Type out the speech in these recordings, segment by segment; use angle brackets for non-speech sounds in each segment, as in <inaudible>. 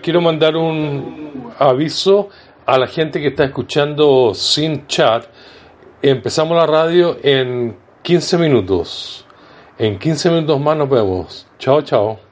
Quiero mandar un aviso a la gente que está escuchando sin chat. Empezamos la radio en 15 minutos. En 15 minutos más nos vemos. Chao, chao.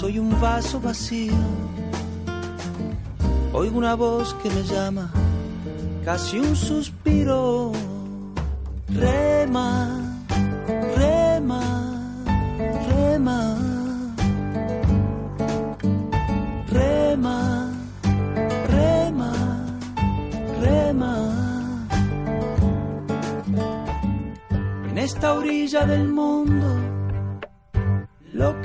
soy un vaso vacío. Oigo una voz que me llama, casi un suspiro. Rema, rema, rema. Rema, rema, rema. En esta orilla del mundo,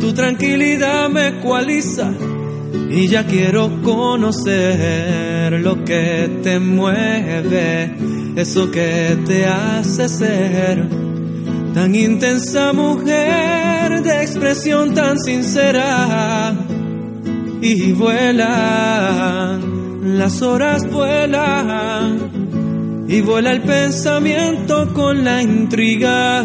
Tu tranquilidad me ecualiza y ya quiero conocer lo que te mueve, eso que te hace ser tan intensa mujer de expresión tan sincera. Y vuelan, las horas vuelan, y vuela el pensamiento con la intriga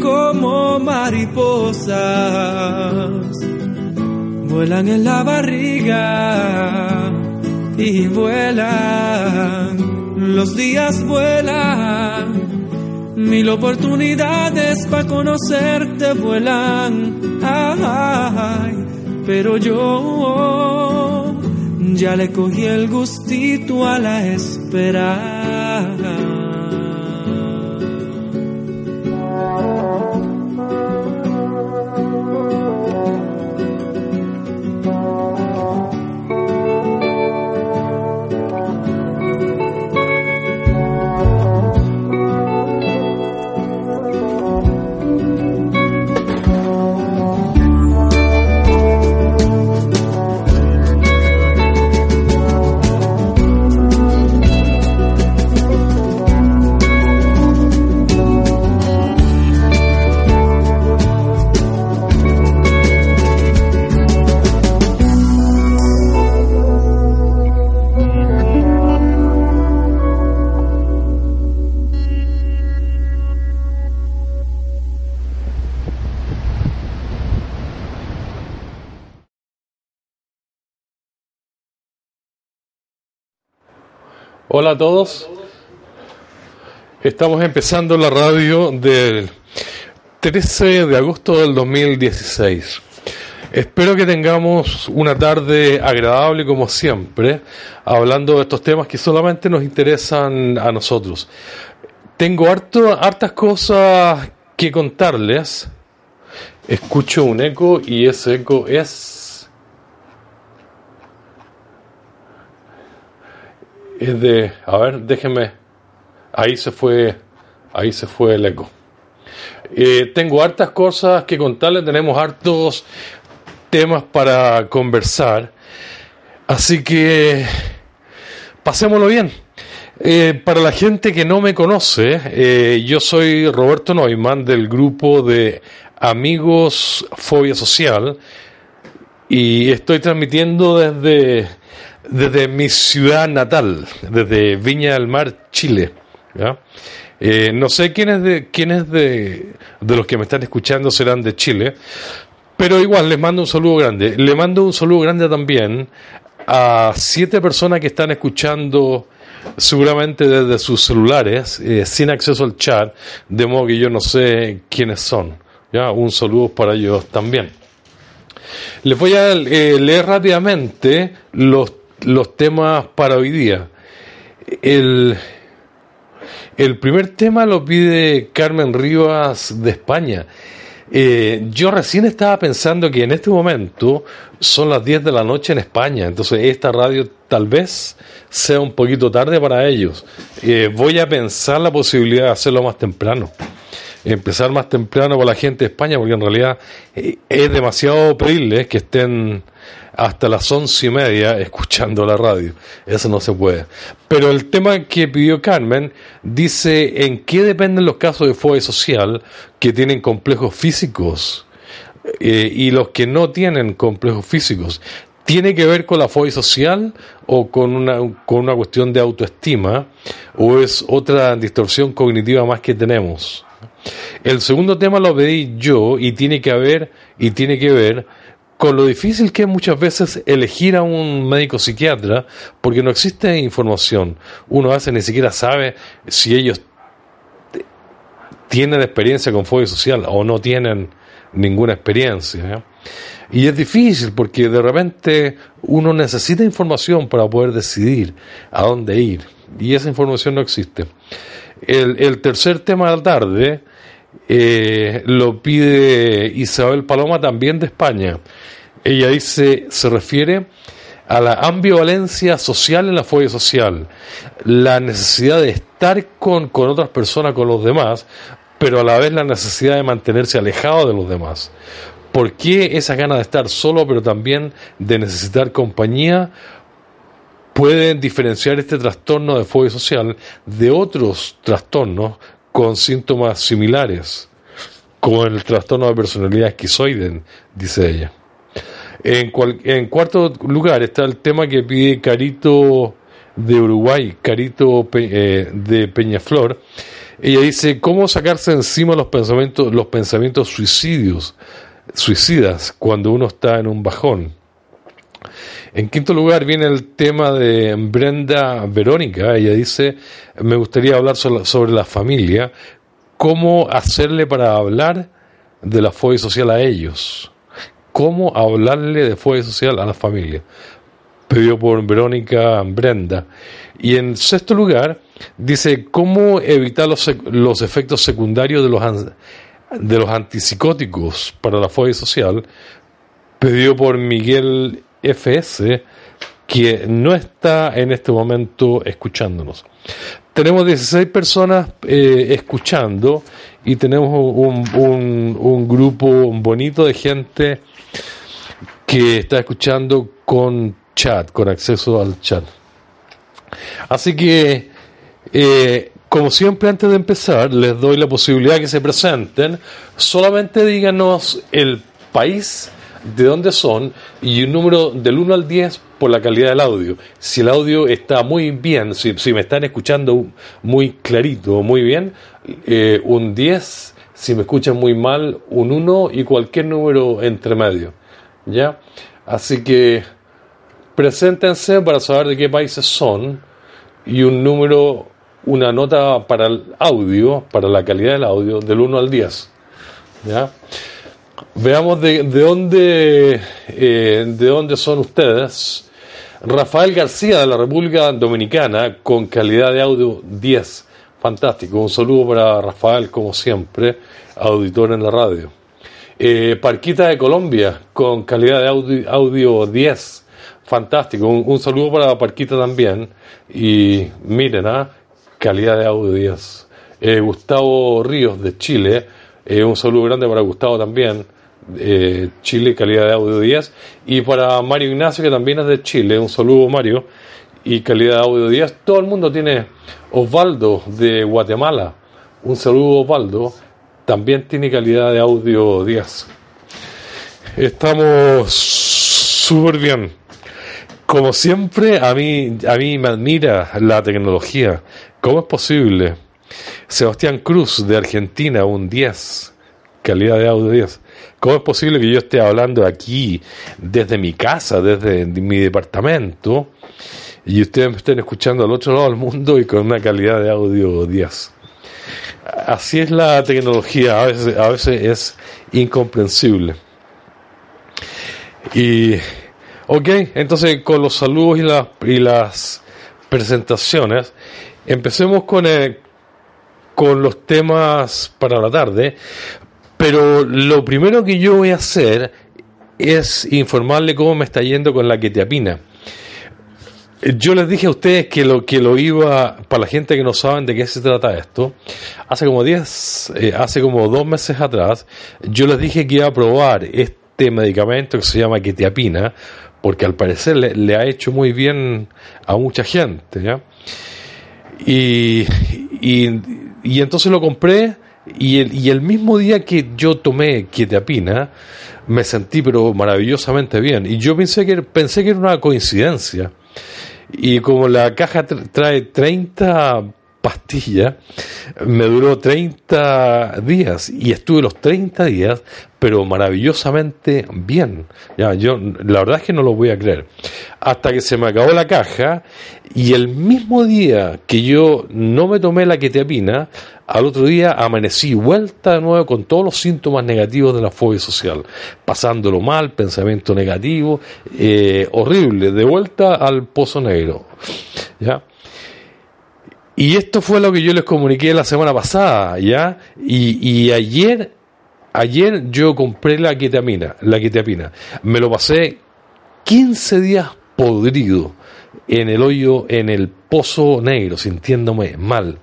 como mariposas, vuelan en la barriga y vuelan, los días vuelan, mil oportunidades para conocerte vuelan, ay, pero yo ya le cogí el gustito a la espera. Hola a todos. Estamos empezando la radio del 13 de agosto del 2016. Espero que tengamos una tarde agradable como siempre, hablando de estos temas que solamente nos interesan a nosotros. Tengo harto, hartas cosas que contarles. Escucho un eco y ese eco es es de, a ver, déjenme, ahí se fue, ahí se fue el eco. Eh, tengo hartas cosas que contarles, tenemos hartos temas para conversar, así que pasémoslo bien. Eh, para la gente que no me conoce, eh, yo soy Roberto Neumann del grupo de amigos Fobia Social y estoy transmitiendo desde, desde mi ciudad natal, desde Viña del Mar, Chile. Eh, no sé quiénes de, quiénes de, de los que me están escuchando serán de Chile, pero igual les mando un saludo grande. Le mando un saludo grande también a siete personas que están escuchando seguramente desde sus celulares, eh, sin acceso al chat, de modo que yo no sé quiénes son. ¿ya? Un saludo para ellos también. Les voy a eh, leer rápidamente los, los temas para hoy día. El, el primer tema lo pide Carmen Rivas de España. Eh, yo recién estaba pensando que en este momento son las 10 de la noche en España, entonces esta radio tal vez sea un poquito tarde para ellos. Eh, voy a pensar la posibilidad de hacerlo más temprano. Empezar más temprano con la gente de España, porque en realidad eh, es demasiado pedirles que estén hasta las once y media <laughs> escuchando la radio. Eso no se puede. Pero el tema que pidió Carmen dice en qué dependen los casos de fobia social que tienen complejos físicos eh, y los que no tienen complejos físicos. ¿Tiene que ver con la fobia social o con una, con una cuestión de autoestima o es otra distorsión cognitiva más que tenemos? El segundo tema lo pedí yo y tiene que haber y tiene que ver con lo difícil que es muchas veces elegir a un médico psiquiatra porque no existe información. Uno a veces ni siquiera sabe si ellos tienen experiencia con fobia social o no tienen ninguna experiencia. Y es difícil porque de repente uno necesita información para poder decidir a dónde ir y esa información no existe. El, el tercer tema de la tarde eh, lo pide Isabel Paloma también de España. Ella dice, se refiere a la ambivalencia social en la fobia social, la necesidad de estar con, con otras personas, con los demás, pero a la vez la necesidad de mantenerse alejado de los demás. ¿Por qué esa gana de estar solo, pero también de necesitar compañía? Pueden diferenciar este trastorno de fobia social de otros trastornos con síntomas similares, como el trastorno de personalidad esquizoide, dice ella. En, cuarto lugar está el tema que pide Carito de Uruguay, Carito eh, de Peñaflor. Ella dice, ¿cómo sacarse encima los pensamientos, los pensamientos suicidios, suicidas cuando uno está en un bajón? En quinto lugar viene el tema de Brenda Verónica. Ella dice, me gustaría hablar sobre, la familia, cómo hacerle para hablar de la fobia social a ellos, cómo hablarle de fobia social a la familia. Pedido por Verónica Brenda. Y en sexto lugar dice, cómo evitar los, los efectos secundarios de los, de los antipsicóticos para la fobia social pedido por Miguel FS, que no está en este momento escuchándonos. Tenemos 16 personas eh, escuchando y tenemos un, grupo bonito de gente que está escuchando con chat, con acceso al chat. Así que, eh, como siempre antes de empezar, les doy la posibilidad que se presenten. Solamente díganos el país de dónde son y un número del 1 al 10 por la calidad del audio. Si el audio está muy bien, si, me están escuchando muy clarito, muy bien, eh, un 10. Si me escuchan muy mal, un 1 y cualquier número entre medio. ¿Ya? Así que preséntense para saber de qué países son y un número, una nota para el audio, para la calidad del audio, del 1 al 10. ¿Ya? Veamos de, de dónde eh, de dónde son ustedes. Rafael García de la República Dominicana con calidad de audio 10. Fantástico. Un saludo para Rafael como siempre, auditor en la radio. Eh, Parquita de Colombia con calidad de audio, audio 10. Fantástico. Un, saludo para Parquita también. Y miren, ¿ah? calidad de audio 10. Eh, Gustavo Ríos de Chile. Eh, un saludo grande para Gustavo también. Eh, Chile, calidad de audio 10. Y para Mario Ignacio, que también es de Chile. Un saludo, Mario. Y calidad de audio 10. Todo el mundo tiene Osvaldo de Guatemala. Un saludo, Osvaldo. también tiene calidad de audio 10. Estamos súper bien. Como siempre, a mí, a mí me admira la tecnología. ¿Cómo es posible? Sebastián Cruz de Argentina, un 10. Calidad de audio 10. ¿Cómo es posible que yo esté hablando aquí desde mi casa, desde mi departamento, y ustedes me estén escuchando al otro lado del mundo y con una calidad de audio 10? Así es la tecnología, a veces, a veces es incomprensible. Y, ok, entonces con los saludos y, las y las presentaciones, empecemos con, eh, con los temas para la tarde. Pero lo primero que yo voy a hacer es informarle cómo me está yendo con la quetiapina. Yo les dije a ustedes que lo que lo iba, para la gente que no saben de qué se trata esto, hace como 10, eh, hace como dos meses atrás, yo les dije que iba a probar este medicamento que se llama quetiapina, porque al parecer le, ha hecho muy bien a mucha gente, ¿ya? Y, y entonces lo compré y el, y el mismo día que yo tomé quetiapina, me sentí pero maravillosamente bien. Y yo pensé que, pensé que era una coincidencia. Y como la caja tra- trae 30 pastillas, me duró 30 días y estuve los 30 días, pero maravillosamente bien. Ya, yo la verdad es que no lo voy a creer. Hasta que se me acabó la caja y el mismo día que yo no me tomé la quetiapina, al otro día amanecí vuelta de nuevo con todos los síntomas negativos de la fobia social, pasándolo mal, pensamiento negativo, eh, horrible, de vuelta al pozo negro. ¿Ya? Y esto fue lo que yo les comuniqué la semana pasada, ¿ya? Y, ayer, ayer yo compré la ketamina, la quetiapina. Me lo pasé 15 días podrido en el hoyo, en el pozo negro, sintiéndome mal.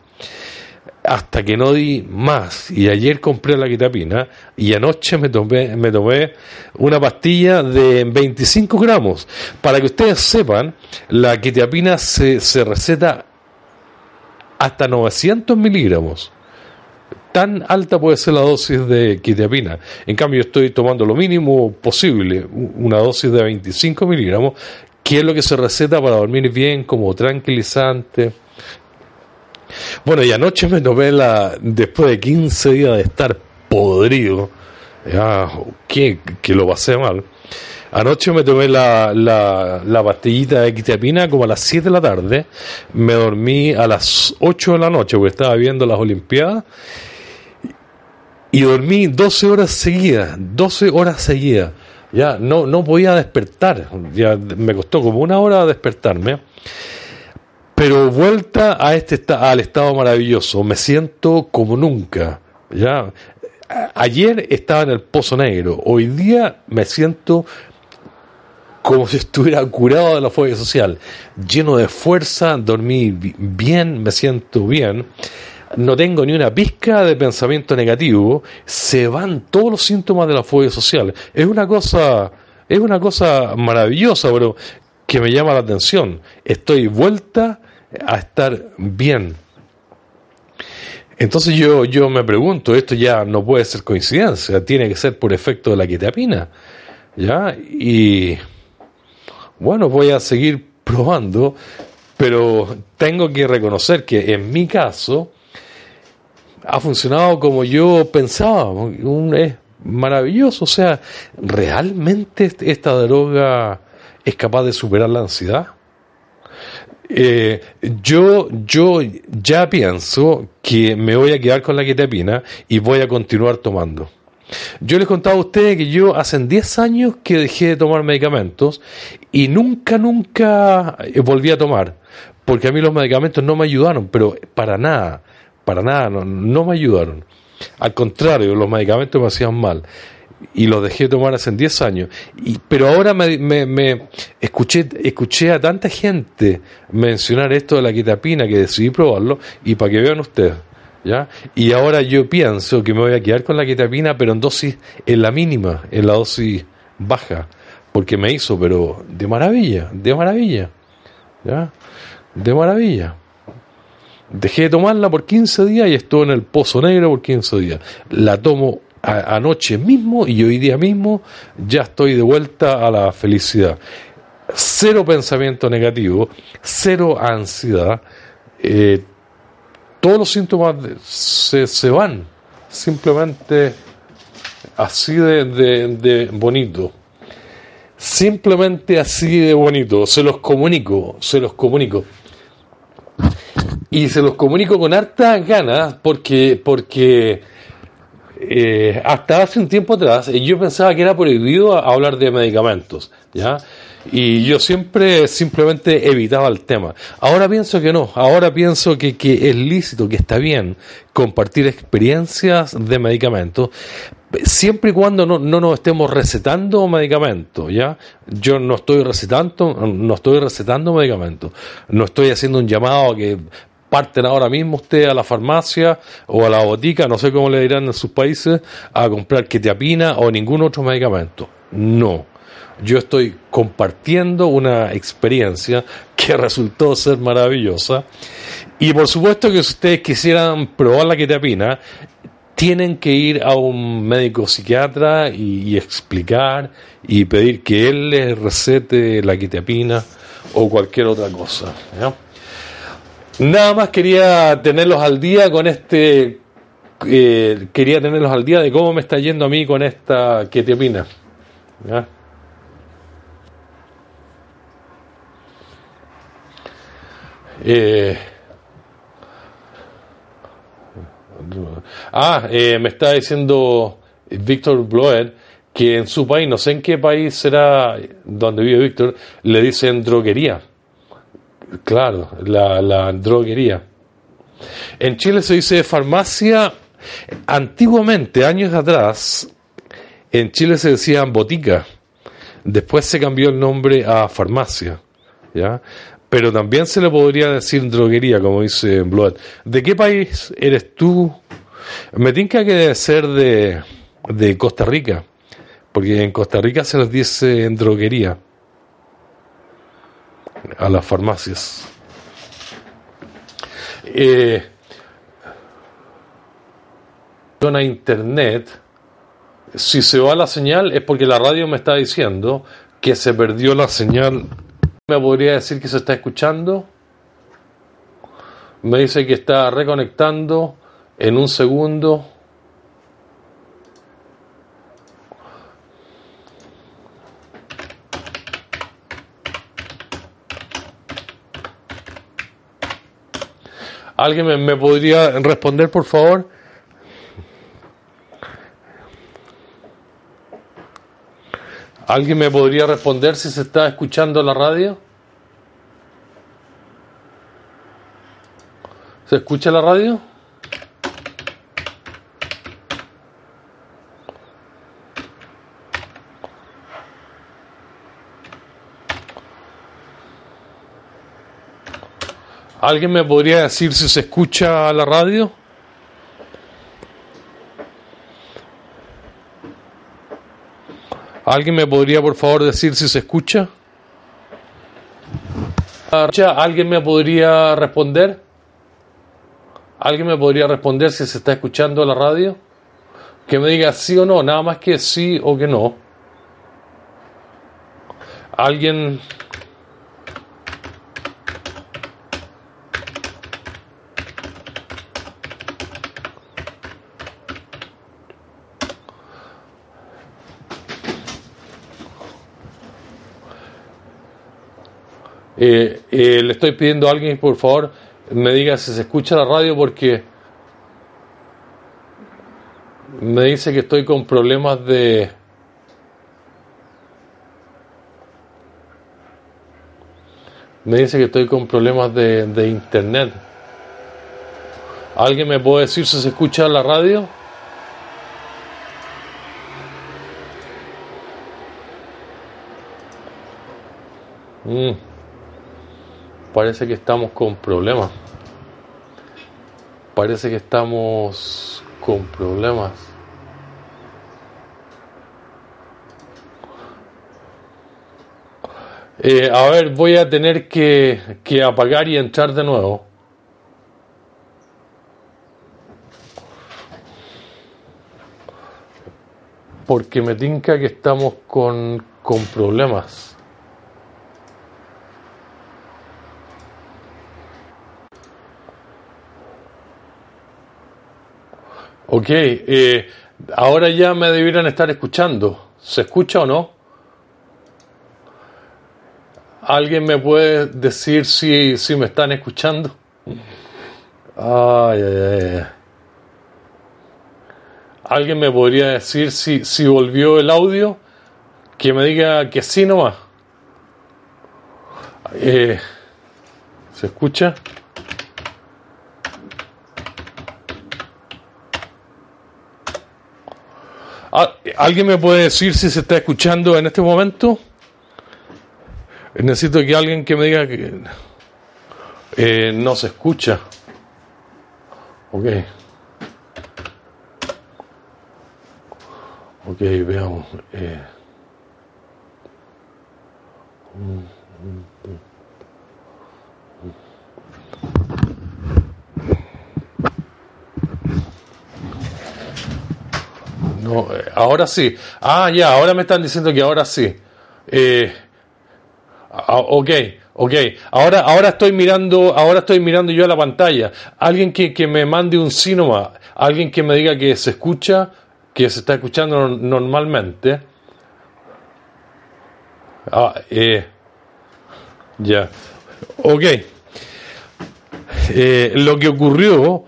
Hasta que no di más. Y ayer compré la quetiapina y anoche me tomé, me tomé una pastilla de 25 gramos. Para que ustedes sepan, la quetiapina se, se receta hasta 900 miligramos. Tan alta puede ser la dosis de quetiapina. En cambio, estoy tomando lo mínimo posible, una dosis de 25 miligramos, que es lo que se receta para dormir bien, como tranquilizante. Bueno, y anoche me tomé la, después de 15 días de estar podrido, ya, que, que lo pasé mal. Anoche me tomé la, la, la pastillita de quetiapina como a las 7 de la tarde. Me dormí a las 8 de la noche porque estaba viendo las Olimpiadas. Y dormí 12 horas seguidas, 12 horas seguidas. Ya no, no podía despertar. Ya me costó como una hora despertarme. Pero vuelta a este al estado maravilloso, me siento como nunca. Ya ayer estaba en el pozo negro, hoy día me siento como si estuviera curado de la fobia social, lleno de fuerza, dormí bi- bien, me siento bien, no tengo ni una pizca de pensamiento negativo, se van todos los síntomas de la fobia social. Es una cosa, es una cosa maravillosa, pero que me llama la atención. Estoy vuelta a estar bien. Entonces yo, yo me pregunto, esto ya no puede ser coincidencia, tiene que ser por efecto de la quetiapina. ¿Ya? Y bueno, voy a seguir probando, pero tengo que reconocer que en mi caso ha funcionado como yo pensaba. Un, es maravilloso. O sea, ¿realmente est- esta droga es capaz de superar la ansiedad? Eh, yo, yo ya pienso que me voy a quedar con la quetiapina y voy a continuar tomando. Yo les contaba a ustedes que yo hace 10 años que dejé de tomar medicamentos y nunca, nunca eh, volví a tomar, porque a mí los medicamentos no me ayudaron, pero para nada, para nada, no, no me ayudaron. Al contrario, los medicamentos me hacían mal y los dejé de tomar hace 10 años. Y, pero ahora me, me, me escuché, escuché a tanta gente mencionar esto de la quitapina que decidí probarlo y para que vean ustedes. Y ahora yo pienso que me voy a quedar con la quetapina, pero en dosis, en la mínima, en la dosis baja, porque me hizo, pero de maravilla, de maravilla, ¿ya? De maravilla. Dejé de tomarla por 15 días y estuve en el pozo negro por 15 días. La tomo anoche mismo y hoy día mismo ya estoy de vuelta a la felicidad. Cero pensamiento negativo, cero ansiedad. eh, todos los síntomas se, se van. Simplemente así de, de- de bonito. Simplemente así de bonito. Se los comunico, se los comunico. Y se los comunico con hartas ganas porque, porque eh, hasta hace un tiempo atrás eh, yo pensaba que era prohibido hablar de medicamentos, ¿ya? Y yo siempre simplemente evitaba el tema. Ahora pienso que no, ahora pienso que, que es lícito, que está bien compartir experiencias de medicamentos, siempre y cuando no, no nos estemos recetando medicamentos, ¿ya? Yo no estoy recetando, no estoy recetando medicamentos, no estoy haciendo un llamado a que parten ahora mismo usted a la farmacia o a la botica, no sé cómo le dirán en sus países, a comprar quetiapina o ningún otro medicamento. No. Yo estoy compartiendo una experiencia que <laughs> resultó ser maravillosa. Y por supuesto que si ustedes quisieran probar la quetiapina, tienen que ir a un médico psiquiatra y, y explicar y pedir que él les recete la quetiapina o cualquier otra cosa. ¿ya? Nada más quería tenerlos al día con este. eh, quería tenerlos al día de cómo me está yendo a mí con esta quetiapina. ¿ya? Eh, ah, eh, me está diciendo Víctor Bloed que en su país, no sé en qué país será donde vive Víctor, le dicen droguería. Claro, la, la droguería. En Chile se dice farmacia. Antiguamente, años atrás, en Chile se decía botica. Después se cambió el nombre a farmacia. ¿ya? Pero también se le podría decir droguería, como dice Blood. ¿De qué país eres tú? Me tinca que debe ser de, de Costa Rica. Porque en Costa Rica se les dice droguería a las farmacias. Eh, a internet, si se va la señal es porque la radio me está diciendo que se perdió la señal. ¿Me podría decir que se está escuchando? Me dice que está reconectando en un segundo. ¿Alguien me, podría responder, por favor? ¿Alguien me podría responder si se está escuchando la radio? ¿Se escucha la radio? ¿Alguien me podría decir si se escucha la radio? ¿Alguien me podría por favor decir si se escucha? ¿Alguien me podría responder? ¿Alguien me podría responder si se está escuchando la radio? Que me diga sí o no, nada más que sí o que no. ¿Alguien Eh, eh, le estoy pidiendo a alguien, por favor, me diga si se escucha la radio porque me dice que estoy con problemas de... Me dice que estoy con problemas de, de internet. ¿Alguien me puede decir si se escucha la radio? Mm parece que estamos con problemas. Parece que estamos con problemas. Eh, a ver, voy a tener que, que apagar y entrar de nuevo. Porque me tinca que estamos con, con problemas. Ok, eh, ahora ya me debieran estar escuchando. ¿Se escucha o no? ¿Alguien me puede decir si, si me están escuchando? Ay, ay, ay. ¿Alguien me podría decir si, si volvió el audio? Que me diga que sí nomás. Eh, ¿Se escucha? ¿Alguien me puede decir si se está escuchando en este momento? Necesito que alguien que me diga que eh, no se escucha. Ok. Ok, veamos. eh. No, eh, ahora sí. Ah, ya, ahora me están diciendo que ahora sí. Eh, ok, ok. Ahora, ahora estoy mirando, ahora estoy mirando yo a la pantalla. Alguien que, que me mande un sínoma, alguien que me diga que se escucha, que se está escuchando no- normalmente. Ah, eh, ya. Ok. Eh, lo que ocurrió,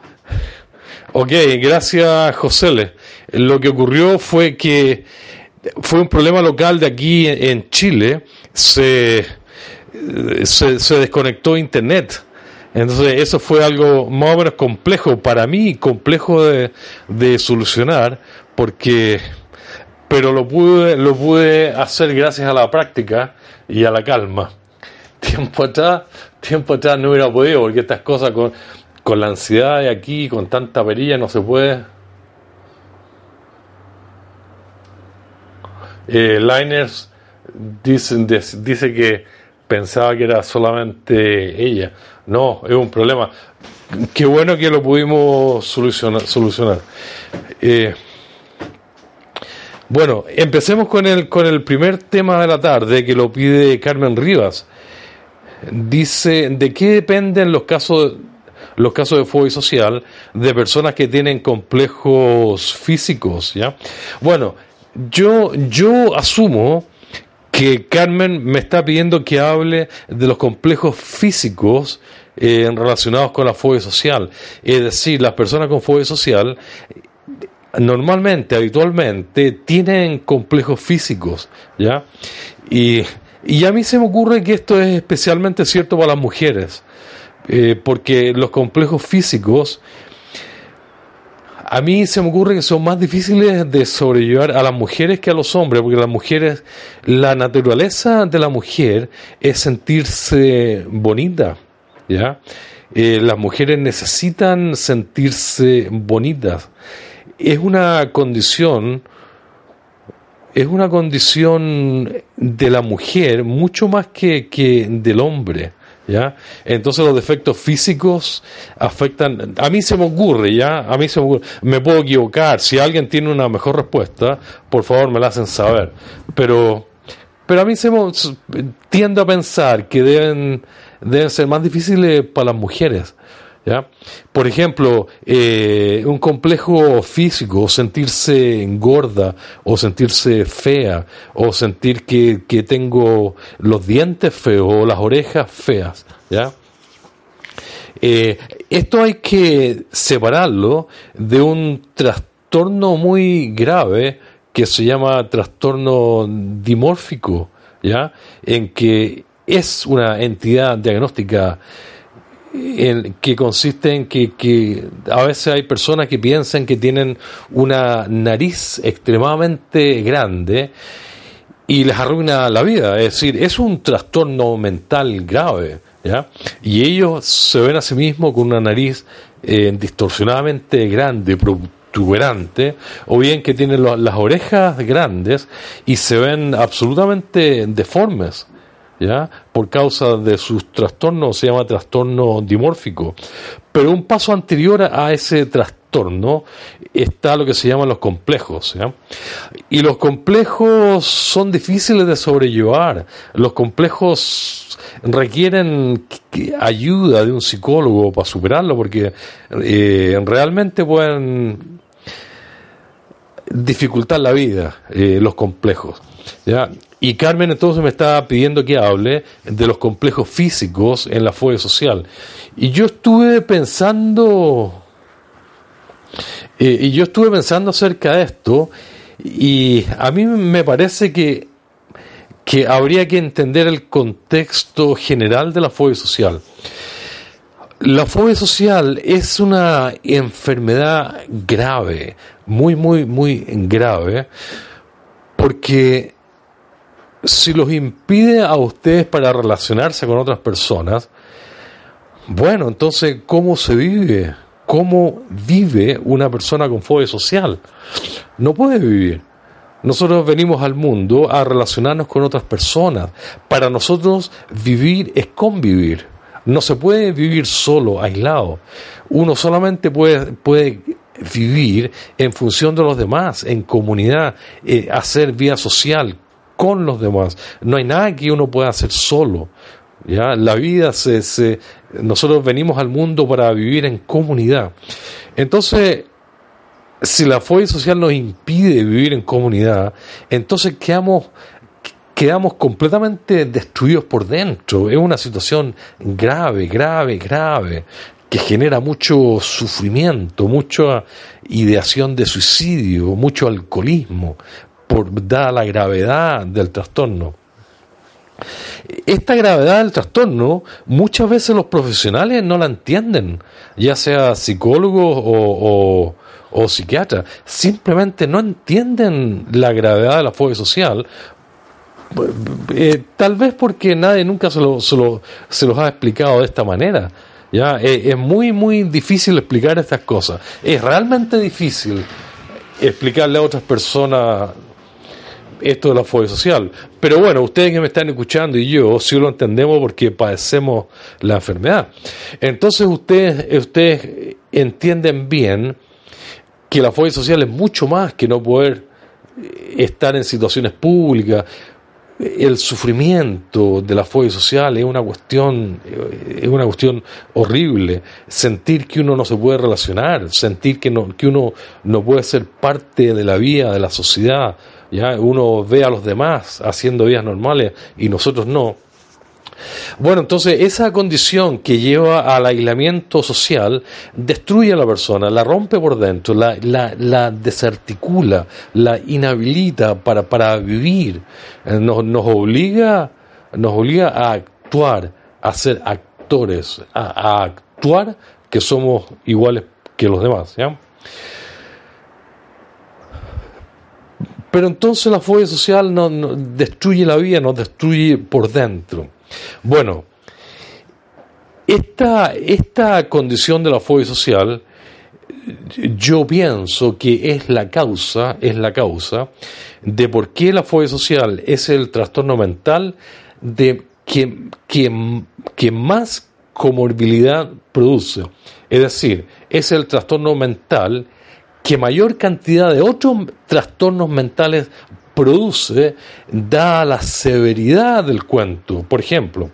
ok, gracias Josele. Lo que ocurrió fue que fue un problema local de aquí en Chile. Se, se, se desconectó internet. Entonces eso fue algo más o menos complejo para mí, complejo de, de solucionar, porque pero lo pude, lo pude hacer gracias a la práctica y a la calma. <laughs> Tiempo atrás, tiempo atrás no hubiera podido, porque estas cosas con, con la ansiedad de aquí, con tanta perilla, no se puede. Eh, Liners dice que pensaba que era solamente ella. No, es un problema. Qué bueno que lo pudimos solucionar. Eh, bueno, empecemos con el, con el primer tema de la tarde que lo pide Carmen Rivas. Dice, ¿de qué dependen los casos, los casos de fobia social de personas que tienen complejos físicos? ¿ya? Bueno, yo, yo asumo que Carmen me está pidiendo que hable de los complejos físicos eh, relacionados con la fobia social. Es decir, las personas con fobia social normalmente, habitualmente, tienen complejos físicos, ¿ya? Y, y a mí se me ocurre que esto es especialmente cierto para las mujeres, eh, porque los complejos físicos, a mí se me ocurre que son más difíciles de sobrellevar a las mujeres que a los hombres, porque las mujeres, la naturaleza de la mujer es sentirse bonita, ¿ya? Eh, las mujeres necesitan sentirse bonitas es una condición es una condición de la mujer mucho más que, que del hombre ya entonces los defectos físicos afectan a mí se me ocurre ya a mí se me me puedo equivocar. Si alguien tiene una mejor respuesta por favor me la hacen saber. Pero pero a mí se me tiendo a pensar que deben deben ser más difíciles para las mujeres Por ejemplo, eh, un complejo físico, sentirse gorda o sentirse fea o sentir que, que tengo los dientes feos o las orejas feas. Eh, esto hay que separarlo de un trastorno muy grave que se llama trastorno dimórfico, ¿ya? en que es una entidad diagnóstica en, que consiste en que, a veces hay personas que piensan que tienen una nariz extremadamente grande y les arruina la vida. Es decir, es un trastorno mental grave. ¿ya? Y ellos se ven a sí mismos con una nariz eh, distorsionadamente grande, protuberante, o bien que tienen las orejas grandes y se ven absolutamente deformes. Por causa de sus trastornos, se llama trastorno dimórfico. Pero un paso anterior a ese trastorno está lo que se llaman los complejos, ¿ya? Y los complejos son difíciles de sobrellevar. Los complejos requieren ayuda de un psicólogo para superarlo porque eh, realmente pueden dificultar la vida, eh, los complejos. ¿Ya? Y Carmen entonces me estaba pidiendo que hable de los complejos físicos en la fobia social. Y yo estuve pensando, eh, y yo estuve pensando acerca de esto, y a mí me parece que, que habría que entender el contexto general de la fobia social. La fobia social es una enfermedad grave, muy, muy, muy grave, porque si los impide a ustedes para relacionarse con otras personas, bueno, entonces, ¿cómo se vive? ¿Cómo vive una persona con fobia social? No puede vivir. Nosotros venimos al mundo a relacionarnos con otras personas. Para nosotros vivir es convivir. No se puede vivir solo, aislado. Uno solamente puede, puede vivir en función de los demás, en comunidad, eh, hacer vida social con los demás. No hay nada que uno pueda hacer solo. ¿ya? La vida se, se, nosotros venimos al mundo para vivir en comunidad. Entonces, si la fobia social nos impide vivir en comunidad, entonces quedamos, quedamos completamente destruidos por dentro. Es una situación grave, grave, grave, que genera mucho sufrimiento, mucha ideación de suicidio, mucho alcoholismo, por dada la gravedad del trastorno. Esta gravedad del trastorno muchas veces los profesionales no la entienden, ya sea psicólogos o, o, o psiquiatras, simplemente no entienden la gravedad de la fobia social, eh, tal vez porque nadie nunca se, lo, se, lo, se los ha explicado de esta manera. ¿ya? Eh, es muy, muy difícil explicar estas cosas. Es realmente difícil explicarle a otras personas esto de la fobia social. Pero bueno, ustedes que me están escuchando y yo sí lo entendemos porque padecemos la enfermedad. Entonces ustedes, ustedes entienden bien que la fobia social es mucho más que no poder estar en situaciones públicas. El sufrimiento de la fobia social es una cuestión, es una cuestión horrible. Sentir que uno no se puede relacionar, sentir que, no, que uno no puede ser parte de la vida, de la sociedad, ya uno ve a los demás haciendo vidas normales y nosotros no. Bueno, entonces esa condición que lleva al aislamiento social destruye a la persona, la rompe por dentro, la, la, la desarticula, la inhabilita para, para vivir, nos, nos, obliga, nos obliga a actuar, a ser actores, a, actuar que somos iguales que los demás. Pero entonces la fobia social no, no, destruye la vida, nos destruye por dentro. Bueno, esta, esta condición de la fobia social, yo pienso que es la causa, es la causa de por qué la fobia social es el trastorno mental de que, que, que más comorbilidad produce. Es decir, es el trastorno mental que mayor cantidad de otros trastornos mentales produce, da la severidad del cuento. Por ejemplo,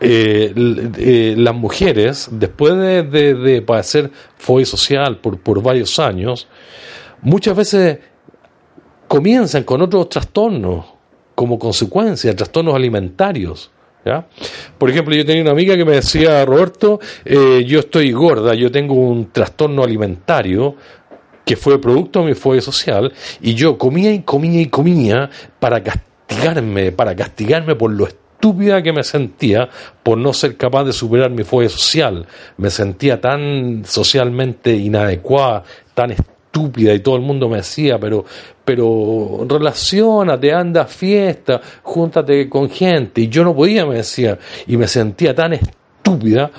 eh, eh, las mujeres, después de, de, de, padecer fobia social por, por varios años, muchas veces comienzan con otros trastornos como consecuencia, trastornos alimentarios. Por ejemplo, yo tenía una amiga que me decía, Roberto, eh, yo estoy gorda, yo tengo un trastorno alimentario que fue producto de mi fobia social y yo comía y comía y comía para castigarme, para castigarme por lo estúpida que me sentía por no ser capaz de superar mi fobia social. Me sentía tan socialmente inadecuada, tan estúpida y todo el mundo me decía, pero, pero relacionate, anda a fiesta, júntate con gente. Y yo no podía, me decía, y me sentía tan estúpida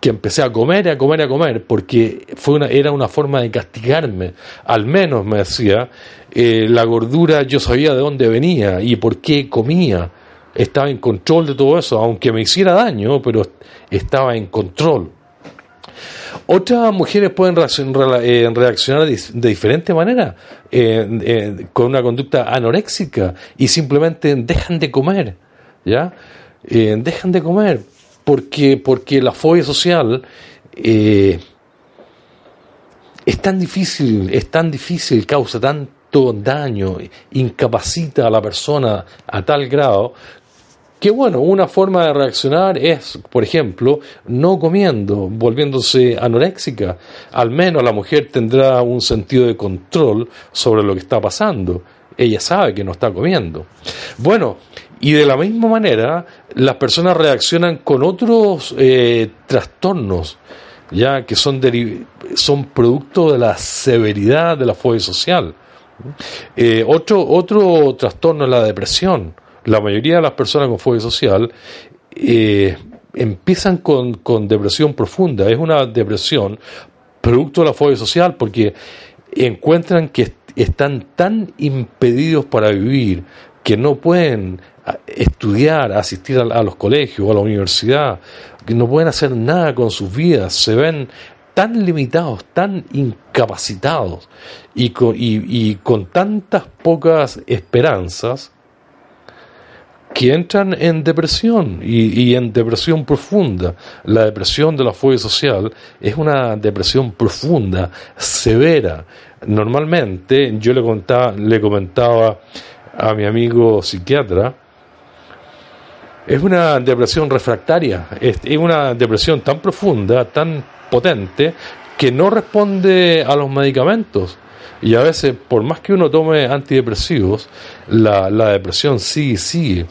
que empecé a comer, a comer, a comer, porque fue una, era una forma de castigarme. Al menos, me decía, eh, la gordura yo sabía de dónde venía y por qué comía. estaba en control de todo eso, aunque me hiciera daño, pero estaba en control. Otras mujeres pueden reaccionar, eh, reaccionar de, diferente manera, eh, eh, con una conducta anoréxica y simplemente dejan de comer, ¿ya? Dejan de comer porque, porque la fobia social es tan difícil, es tan difícil, causa tanto daño, incapacita a la persona a tal grado que bueno, una forma de reaccionar es, por ejemplo, no comiendo, volviéndose anoréxica. Al menos la mujer tendrá un sentido de control sobre lo que está pasando. Ella sabe que no está comiendo. Bueno, y de la misma manera, las personas reaccionan con otros eh, trastornos, ya que son, son producto de la severidad de la fobia social. Eh, otro, otro trastorno es la depresión. La mayoría de las personas con fobia social eh, empiezan con, con depresión profunda. Es una depresión producto de la fobia social porque encuentran que est- están tan impedidos para vivir que no pueden estudiar, asistir a, los colegios a la universidad, que no pueden hacer nada con sus vidas, se ven tan limitados, tan incapacitados y con, y con tantas pocas esperanzas que entran en depresión y, en depresión profunda. La depresión de la fobia social es una depresión profunda, severa. Normalmente, yo le contaba, le comentaba a mi amigo psiquiatra, es una depresión refractaria, es, es una depresión tan profunda, tan potente, que no responde a los medicamentos. Y a veces, por más que uno tome antidepresivos, la, la depresión sigue sigue.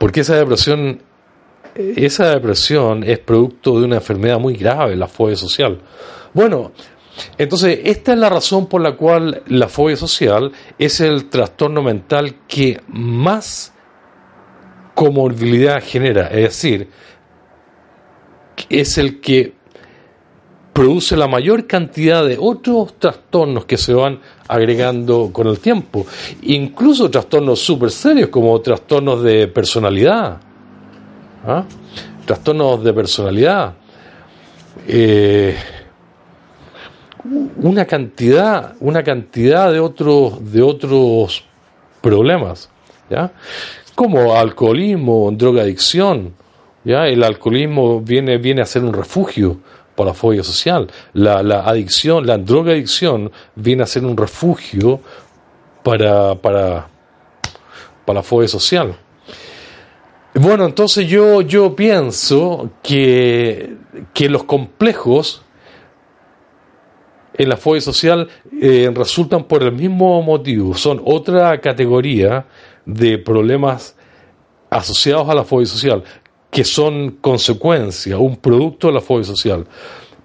Porque esa depresión, esa depresión es producto de una enfermedad muy grave, la fobia social. Bueno, entonces esta es la razón por la cual la fobia social es el trastorno mental que más comorbilidad genera, es decir, es el que produce la mayor cantidad de otros trastornos que se van agregando con el tiempo, incluso trastornos súper serios como trastornos de personalidad, ¿ah? trastornos de personalidad, eh, una cantidad, una cantidad de otros, de otros problemas, ¿ya? como alcoholismo, drogadicción, ¿ya? el alcoholismo viene, viene a ser un refugio la fobia social. La, la adicción, la drogadicción viene a ser un refugio para, para, para la fobia social. Bueno, entonces yo, yo pienso que, que los complejos en la fobia social eh, resultan por el mismo motivo, son otra categoría de problemas asociados a la fobia social que son consecuencia, un producto de la fobia social.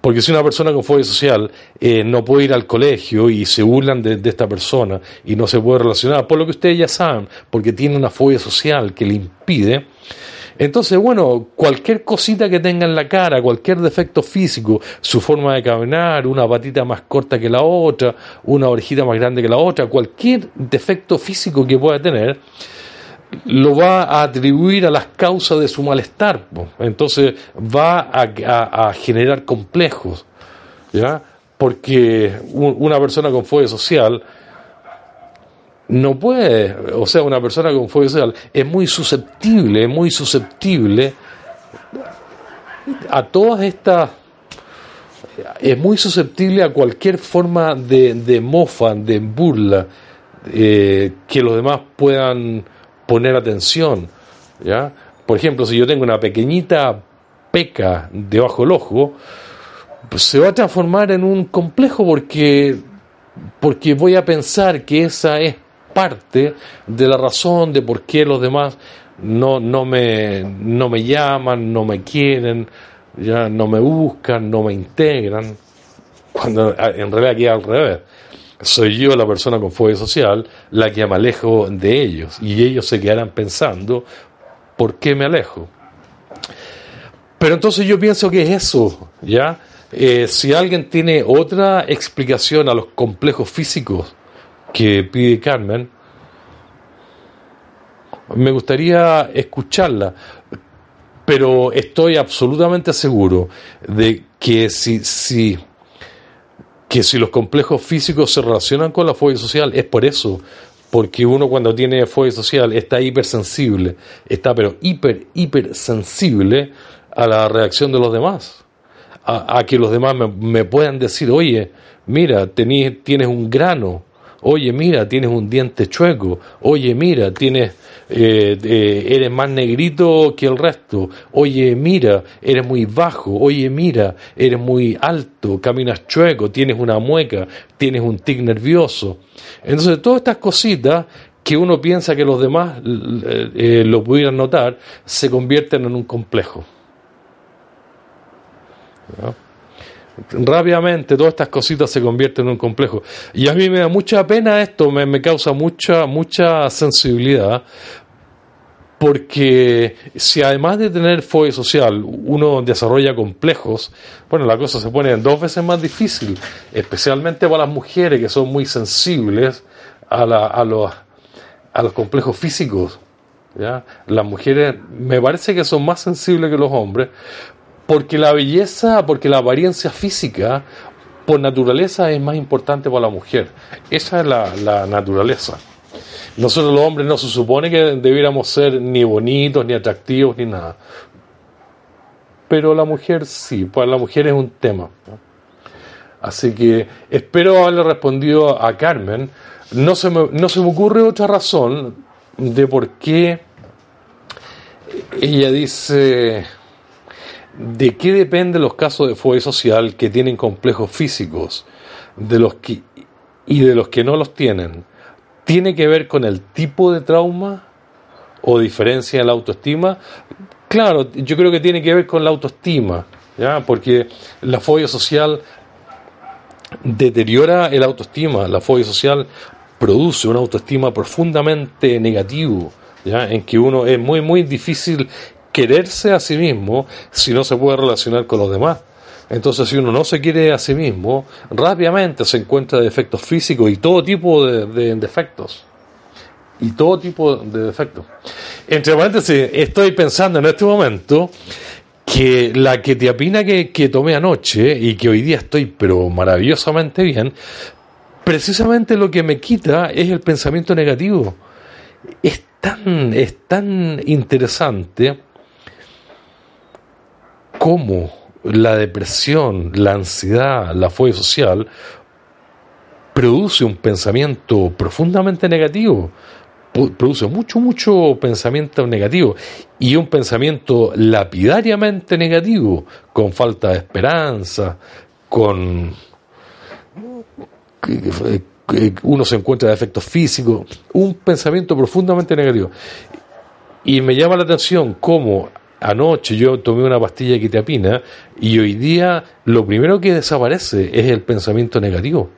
Porque si una persona con fobia social eh, no puede ir al colegio y se burlan de, de, esta persona y no se puede relacionar, por lo que ustedes ya saben, porque tiene una fobia social que le impide, entonces, bueno, cualquier cosita que tenga en la cara, cualquier defecto físico, su forma de caminar, una patita más corta que la otra, una orejita más grande que la otra, cualquier defecto físico que pueda tener, lo va a atribuir a las causas de su malestar. Entonces va a, generar complejos, ¿ya? Porque un, una persona con fobia social no puede, o sea, una persona con fobia social es muy susceptible, es muy susceptible a todas estas, es muy susceptible a cualquier forma de, de mofa, de burla, eh, que los demás puedan poner atención, ¿ya? Por ejemplo, si yo tengo una pequeñita peca debajo del ojo, pues se va a transformar en un complejo porque, porque voy a pensar que esa es parte de la razón de por qué los demás no, no, me, no me llaman, no me quieren, ya no me buscan, no me integran, cuando en realidad queda al revés. Soy yo la persona con fobia social la que me alejo de ellos y ellos se quedarán pensando por qué me alejo. Pero entonces yo pienso que es eso, ¿ya? Eh, si alguien tiene otra explicación a los complejos físicos que pide Carmen, Me gustaría escucharla, pero estoy absolutamente seguro de que si, si, que si los complejos físicos se relacionan con la fobia social, es por eso, porque uno cuando tiene fobia social está hipersensible, está pero hiper, hipersensible a la reacción de los demás, a, que los demás me, me puedan decir, oye, mira, tení- tienes un grano, oye, mira, tienes un diente chueco, oye, mira, tienes, eh, eh, eres más negrito que el resto, oye, mira, eres muy bajo, oye, mira, eres muy alto, caminas chueco, tienes una mueca, tienes un tic nervioso. Entonces, todas estas cositas que uno piensa que los demás eh, lo pudieran notar, se convierten en un complejo. Rápidamente todas estas cositas se convierten en un complejo. Y a mí me da mucha pena esto, me, me causa mucha, mucha sensibilidad, porque si además de tener fobia social uno desarrolla complejos, bueno, la cosa se pone dos veces más difícil, especialmente para las mujeres que son muy sensibles a, la- a los, a los complejos físicos. ¿ya? Las mujeres me parece que son más sensibles que los hombres, porque la belleza, porque la apariencia física, por naturaleza, es más importante para la mujer. Esa es la, naturaleza. Nosotros los hombres no se supone que debiéramos ser ni bonitos, ni atractivos, ni nada. Pero la mujer sí, para la mujer es un tema. Así que espero haberle respondido a Carmen. No se me, no se me ocurre otra razón de por qué ella dice de qué dependen los casos de fobia social que tienen complejos físicos de los que, y de los que no los tienen. ¿Tiene que ver con el tipo de trauma o diferencia en la autoestima? Claro, yo creo que tiene que ver con la autoestima, ¿ya? porque la fobia social deteriora el autoestima, la fobia social produce una autoestima profundamente negativo, ¿ya? en que uno es muy muy difícil quererse a sí mismo si no se puede relacionar con los demás. Entonces, si uno no se quiere a sí mismo, rápidamente se encuentra defectos físicos y todo tipo de, de defectos. Y todo tipo de defectos. Entre paréntesis, estoy pensando en este momento que la ketiapina que, que tomé anoche y que hoy día estoy pero maravillosamente bien, precisamente lo que me quita es el pensamiento negativo. Es tan, es tan interesante cómo la depresión, la ansiedad, la fobia social produce un pensamiento profundamente negativo, produce mucho, mucho pensamiento negativo y un pensamiento lapidariamente negativo, con falta de esperanza, con uno se encuentra de efectos físicos, un pensamiento profundamente negativo. Y me llama la atención cómo anoche yo tomé una pastilla de quetiapina y hoy día lo primero que desaparece es el pensamiento negativo.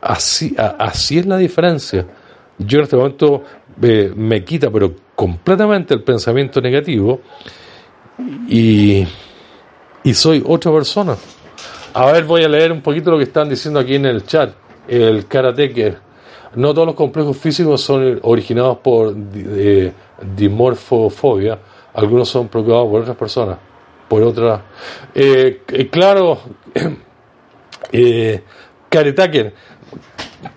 Así, así es la diferencia. Yo en este momento eh, me quita, pero completamente el pensamiento negativo y, y soy otra persona. A ver, voy a leer un poquito lo que están diciendo aquí en el chat. El karateker. No todos los complejos físicos son originados por eh, dimorfofobia. Algunos son provocados por otras personas. Por otras. Eh, eh, claro, <clears throat> caretaker.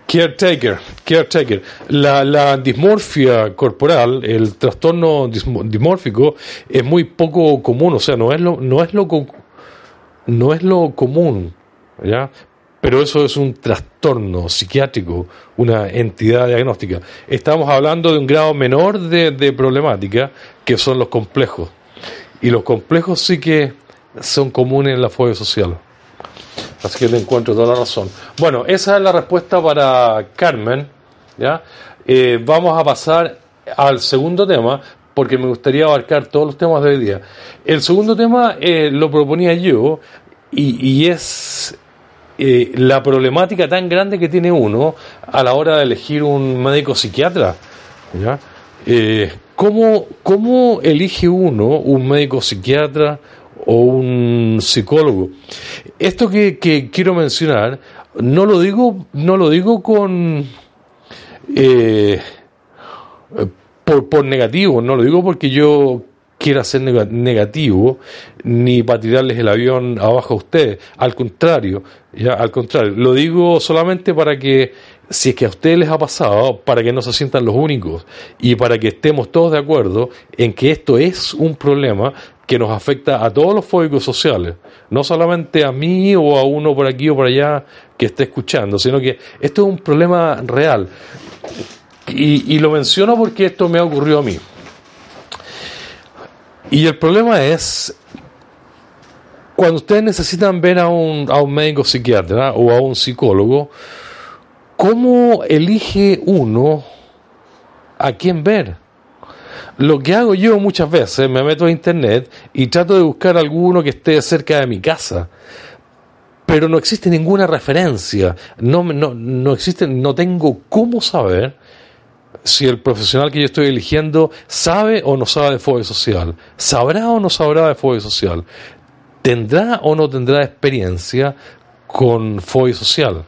Caretaker, caretaker. La, la dismorfia corporal, el trastorno dimórfico, es muy poco común, o sea, no es lo, no es lo, no es lo común, ¿ya? Pero eso es un trastorno psiquiátrico, una entidad diagnóstica. Estamos hablando de un grado menor de, problemática, que son los complejos. Y los complejos sí que son comunes en la fobia social. Así que le encuentro toda la razón. Bueno, esa es la respuesta para Carmen. ¿ya? Eh, vamos a pasar al segundo tema, porque me gustaría abarcar todos los temas de hoy día. El segundo tema eh, lo proponía yo, y es eh, la problemática tan grande que tiene uno a la hora de elegir un médico psiquiatra. Eh, ¿cómo, ¿Cómo elige uno un médico psiquiatra o un psicólogo? Esto que, que quiero mencionar, no lo digo, no lo digo con, eh, por, por negativo, no lo digo porque yo quiera ser nega- negativo, ni para tirarles el avión abajo a ustedes, al contrario, ya, al contrario, lo digo solamente para que, si es que a ustedes les ha pasado, para que no se sientan los únicos y para que estemos todos de acuerdo en que esto es un problema que nos afecta a todos los fóbicos sociales, no solamente a mí o a uno por aquí o por allá que esté escuchando, sino que esto es un problema real. Y, y lo menciono porque esto me ha ocurrido a mí. Y el problema es cuando ustedes necesitan ver a un, a un médico psiquiatra o a un psicólogo, ¿cómo elige uno a quién ver? Lo que hago yo muchas veces, me meto a internet y trato de buscar alguno que esté cerca de mi casa. Pero no existe ninguna referencia, no, no, no existe, no tengo cómo saber si el profesional que yo estoy eligiendo sabe o no sabe de fobia social, sabrá o no sabrá de fobia social, tendrá o no tendrá experiencia con fobia social.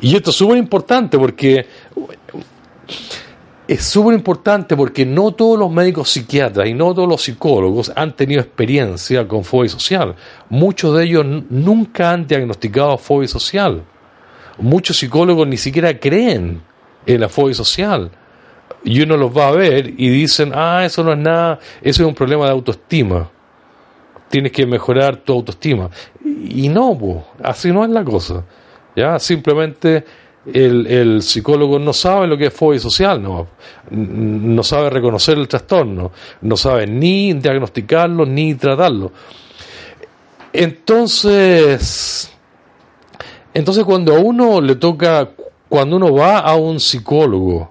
Y esto es súper importante porque es súper importante porque no todos los médicos psiquiatras y no todos los psicólogos han tenido experiencia con fobia social. Muchos de ellos nunca han diagnosticado fobia social. Muchos psicólogos ni siquiera creen la fobia social. Y uno los va a ver y dicen, ah, eso no es nada, eso es un problema de autoestima. Tienes que mejorar tu autoestima. Y no, así no es la cosa. ¿ya? Simplemente el, el psicólogo no sabe lo que es fobia social, no, no sabe reconocer el trastorno, no sabe ni diagnosticarlo ni tratarlo. Entonces, entonces cuando a uno le toca, cuando uno va a un psicólogo,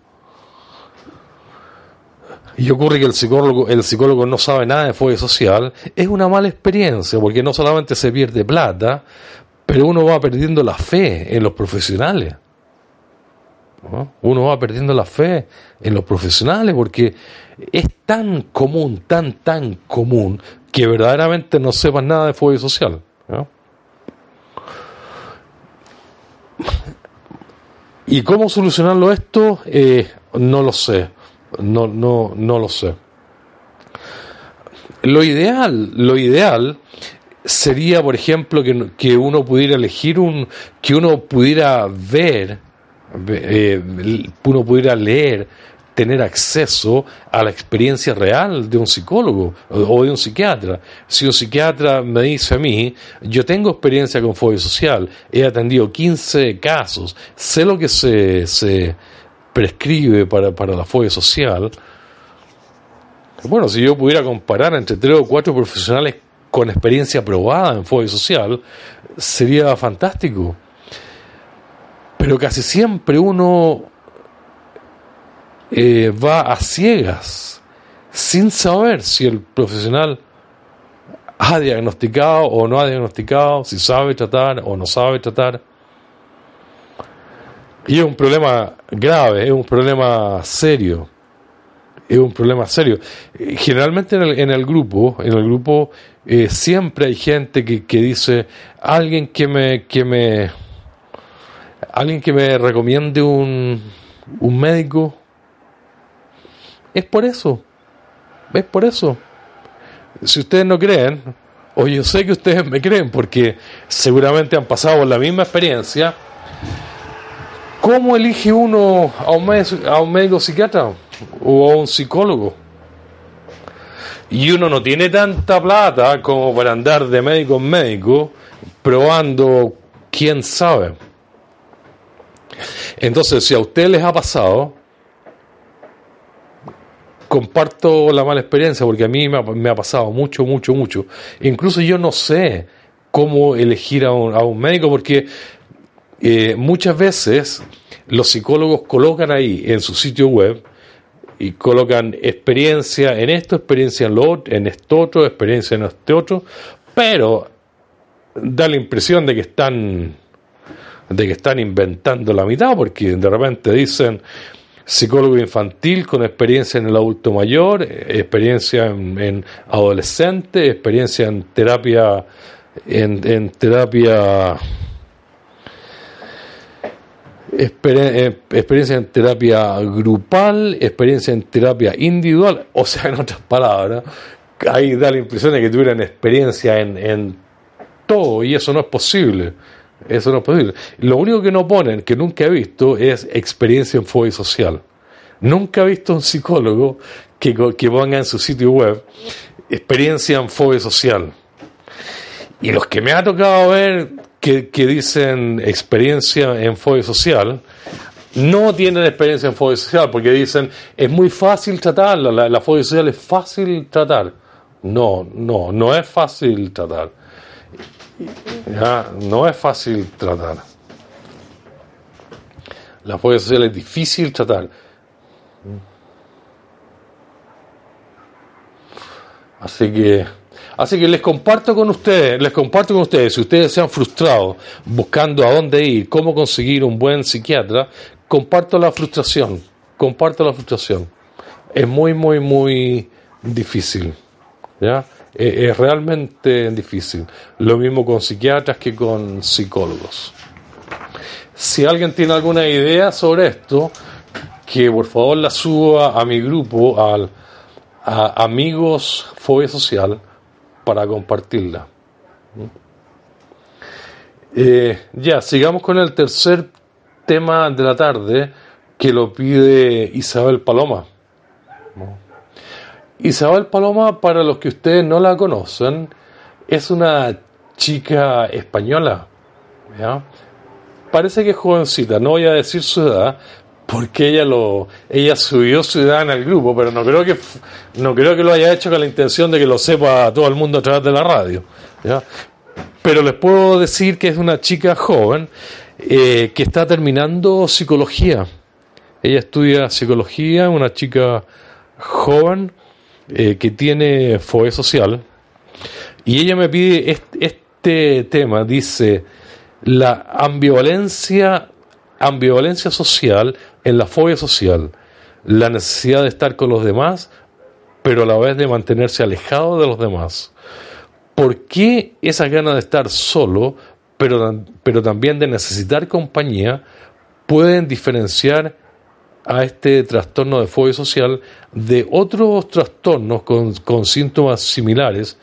y ocurre que el psicólogo, el psicólogo no sabe nada de fobia social, es una mala experiencia, porque no solamente se pierde plata, pero uno va perdiendo la fe en los profesionales. ¿no? Uno va perdiendo la fe en los profesionales porque es tan común, tan, tan común que verdaderamente no sepan nada de fobia social. ¿no? ¿Y cómo solucionarlo esto? Eh, no lo sé. No, no, no lo sé. Lo ideal, lo ideal sería, por ejemplo, que, que uno pudiera elegir un, que uno pudiera ver, eh, uno pudiera leer, tener acceso a la experiencia real de un psicólogo o, de un psiquiatra. Si un psiquiatra me dice a mí, yo tengo experiencia con fobia social, he atendido 15 casos, sé lo que se, se prescribe para, para la fobia social, bueno, si yo pudiera comparar entre tres o cuatro profesionales con experiencia probada en fobia social, sería fantástico. Pero casi siempre uno eh, va a ciegas, sin saber si el profesional ha diagnosticado o no ha diagnosticado, si sabe tratar o no sabe tratar. Y es un problema grave, es un problema serio es un problema serio. Generalmente en el, en el grupo, en el grupo eh, siempre hay gente que, que dice alguien que me, que me, alguien que me recomiende un, un médico. Es por eso, es por eso. Si ustedes no creen, o yo sé que ustedes me creen porque seguramente han pasado por la misma experiencia. ¿Cómo elige uno a un a un médico psiquiatra? o a un psicólogo. Y uno no tiene tanta plata como para andar de médico en médico probando quién sabe. Entonces, si a ustedes les ha pasado, comparto la mala experiencia porque a mí me ha, pasado mucho, mucho, mucho. Incluso yo no sé cómo elegir a un, a un médico porque eh, muchas veces los psicólogos colocan ahí en su sitio web y colocan experiencia en esto, experiencia en lo otro, en esto otro, experiencia en este otro, pero da la impresión de que están de que están inventando la mitad, porque de repente dicen psicólogo infantil con experiencia en el adulto mayor, experiencia en, en adolescente, experiencia en terapia en, terapia eh, experiencia en terapia grupal, experiencia en terapia individual, o sea, <laughs> en otras palabras, ahí da la impresión de que tuvieran experiencia en, en todo y eso no es posible. Eso no es posible. Lo único que no ponen, que nunca he visto, es experiencia en fobia social. Nunca he visto un psicólogo que, que ponga en su sitio web experiencia en fobia social. Y los que me ha tocado ver que, que dicen experiencia en fobia social, no tienen experiencia en fobia social porque dicen es muy fácil tratarla, la, la fobia social es fácil tratar. No, no, no es fácil tratar. Ya, no es fácil tratar. La fobia social es difícil tratar. Así que, así que les comparto con ustedes, les comparto con ustedes, si ustedes se han frustrado buscando a dónde ir, cómo conseguir un buen psiquiatra, comparto la frustración, comparto la frustración. Es muy, muy, muy difícil. ¿ya? Es, es realmente difícil. Lo mismo con psiquiatras que con psicólogos. Si alguien tiene alguna idea sobre esto, que por favor la suba a mi grupo, al a Amigos Fobia Social, para compartirla. Eh, ya, sigamos con el tercer tema de la tarde, que lo pide Isabel Paloma. Isabel Paloma, para los que ustedes no la conocen, es una chica española. ¿ya? Parece que es jovencita, no voy a decir su edad, porque ella lo ella subió su edad en el grupo, pero no creo que no creo que lo haya hecho con la intención de que lo sepa todo el mundo a través de la radio. Pero les puedo decir que es una chica joven eh, que está terminando psicología. Ella estudia psicología, una chica joven eh, que tiene fobia social. Y ella me pide este, tema, dice, la ambivalencia, ambivalencia social en la fobia social, la necesidad de estar con los demás, pero a la vez de mantenerse alejado de los demás. ¿Por qué esa gana de estar solo, pero, pero también de necesitar compañía, pueden diferenciar a este trastorno de fobia social de otros trastornos con, con síntomas similares,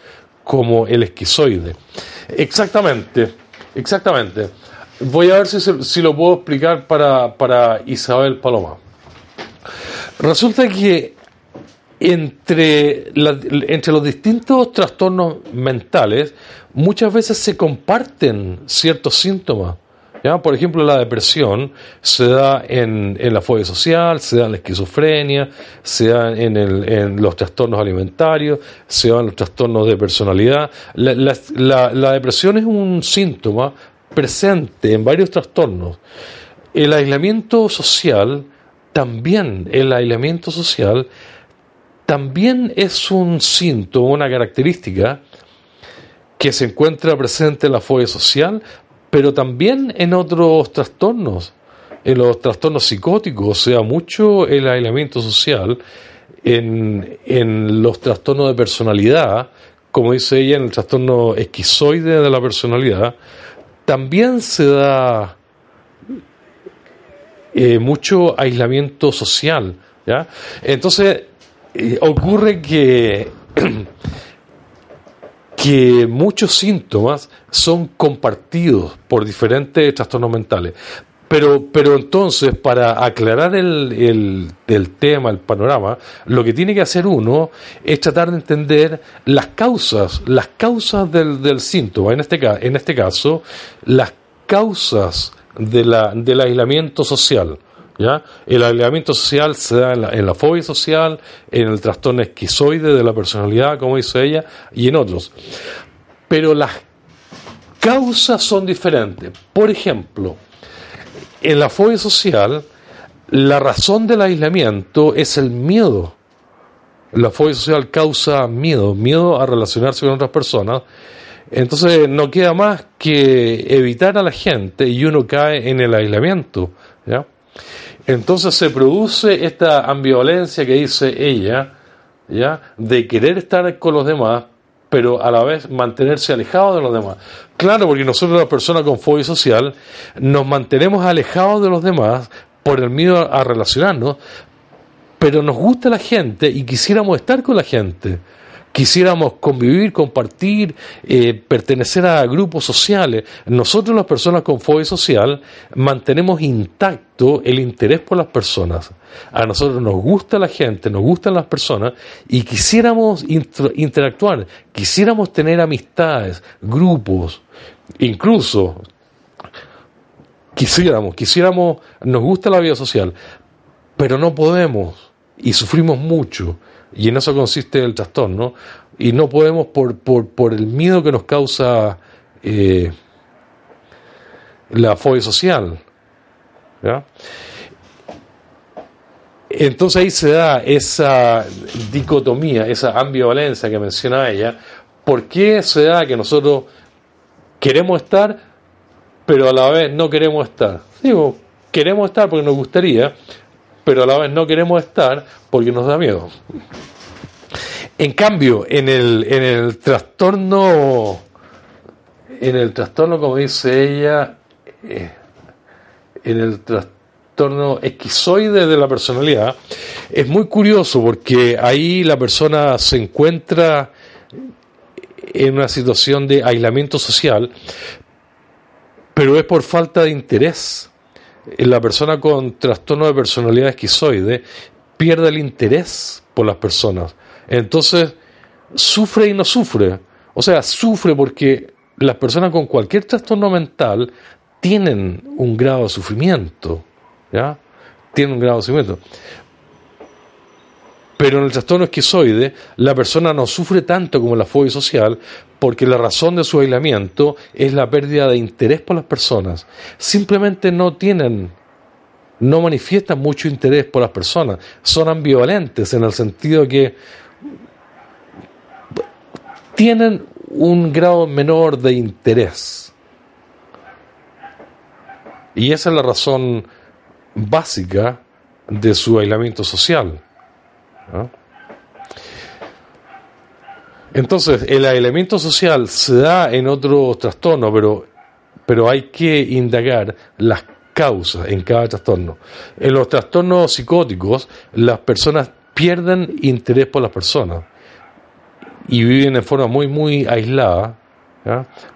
como el esquizoide? Exactamente, exactamente. Voy a ver si, si lo puedo explicar para, para Isabel Paloma. Resulta que entre, entre los distintos trastornos mentales muchas veces se comparten ciertos síntomas. ¿Ya? Por ejemplo, la depresión se da en, en la fobia social, se da en la esquizofrenia, se da en, los trastornos alimentarios, se da en los trastornos de personalidad. La, la- la- la depresión es un síntoma presente en varios trastornos. El aislamiento social, también el aislamiento social, también es un síntoma, una característica que se encuentra presente en la fobia social, pero también en otros trastornos, en los trastornos psicóticos, o sea, mucho el aislamiento social, en, en los trastornos de personalidad, como dice ella, en el trastorno esquizoide de la personalidad, también se da eh, mucho aislamiento social. ¿ya? Entonces, eh, ocurre que, <clears throat> que muchos síntomas son compartidos por diferentes trastornos mentales. Pero, pero entonces, para aclarar el, el, tema, el panorama, lo que tiene que hacer uno es tratar de entender las causas, las causas del, del síntoma, en este, en este caso, las causas de la, del aislamiento social. ¿Ya? El aislamiento social se da en la, en la fobia social, en el trastorno esquizoide de la personalidad, como dice ella, y en otros. Pero las causas son diferentes. Por ejemplo, en la fobia social, la razón del aislamiento es el miedo. La fobia social causa miedo, miedo a relacionarse con otras personas. Entonces no queda más que evitar a la gente y uno cae en el aislamiento. ¿ya? Entonces se produce esta ambivalencia que dice ella, ¿ya? de querer estar con los demás, pero a la vez mantenerse alejado de los demás. Claro, porque nosotros las personas con fobia social nos mantenemos alejados de los demás por el miedo a relacionarnos, pero nos gusta la gente y quisiéramos estar con la gente quisiéramos convivir, compartir, eh, pertenecer a grupos sociales. Nosotros las personas con fobia social mantenemos intacto el interés por las personas. A nosotros nos gusta la gente, nos gustan las personas y quisiéramos interactuar, quisiéramos tener amistades, grupos, incluso quisiéramos, quisiéramos, nos gusta la vida social, pero no podemos y sufrimos mucho y en eso consiste el trastorno. Y no podemos, por, por, por el miedo que nos causa eh, la fobia social. Entonces ahí se da esa dicotomía, esa ambivalencia que menciona ella. ¿Por qué se da que nosotros queremos estar, pero a la vez no queremos estar? Digo, queremos estar porque nos gustaría, pero a la vez no queremos estar porque nos da miedo. En cambio, en el, en el trastorno, en el trastorno, como dice ella, eh, en el trastorno esquizoide de la personalidad, es muy curioso porque ahí la persona se encuentra en una situación de aislamiento social, pero es por falta de interés la persona con trastorno de personalidad esquizoide pierde el interés por las personas. Entonces, sufre y no sufre. O sea, sufre porque las personas con cualquier trastorno mental tienen un grado de sufrimiento. ¿Ya? Tienen un grado de sufrimiento. Pero en el trastorno esquizoide, la persona no sufre tanto como la fobia social porque la razón de su aislamiento es la pérdida de interés por las personas. Simplemente no tienen, no manifiestan mucho interés por las personas. Son ambivalentes en el sentido que tienen un grado menor de interés. Y esa es la razón básica de su aislamiento social. Entonces, el aislamiento social se da en otros trastornos, pero, pero hay que indagar las causas en cada trastorno. En los trastornos psicóticos, las personas pierden interés por las personas y viven en forma muy, muy aislada,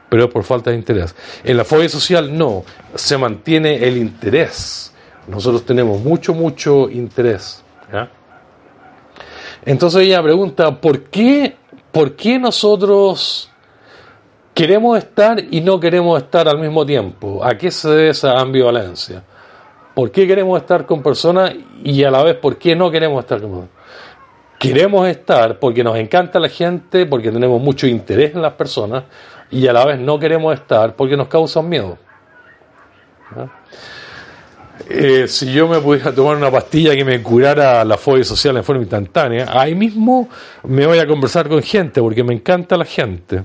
pero por falta de interés. En la fobia social no, se mantiene el interés. Nosotros tenemos mucho, mucho interés. Entonces ella pregunta, ¿por qué, ¿por qué nosotros queremos estar y no queremos estar al mismo tiempo? ¿A qué se debe esa ambivalencia? ¿Por qué queremos estar con personas y a la vez por qué no queremos estar con personas? Queremos estar porque nos encanta la gente, porque tenemos mucho interés en las personas y a la vez no queremos estar porque nos causan miedo. Eh, si yo me pudiera tomar una pastilla que me curara la fobia social en forma instantánea, ahí mismo me voy a conversar con gente porque me encanta la gente.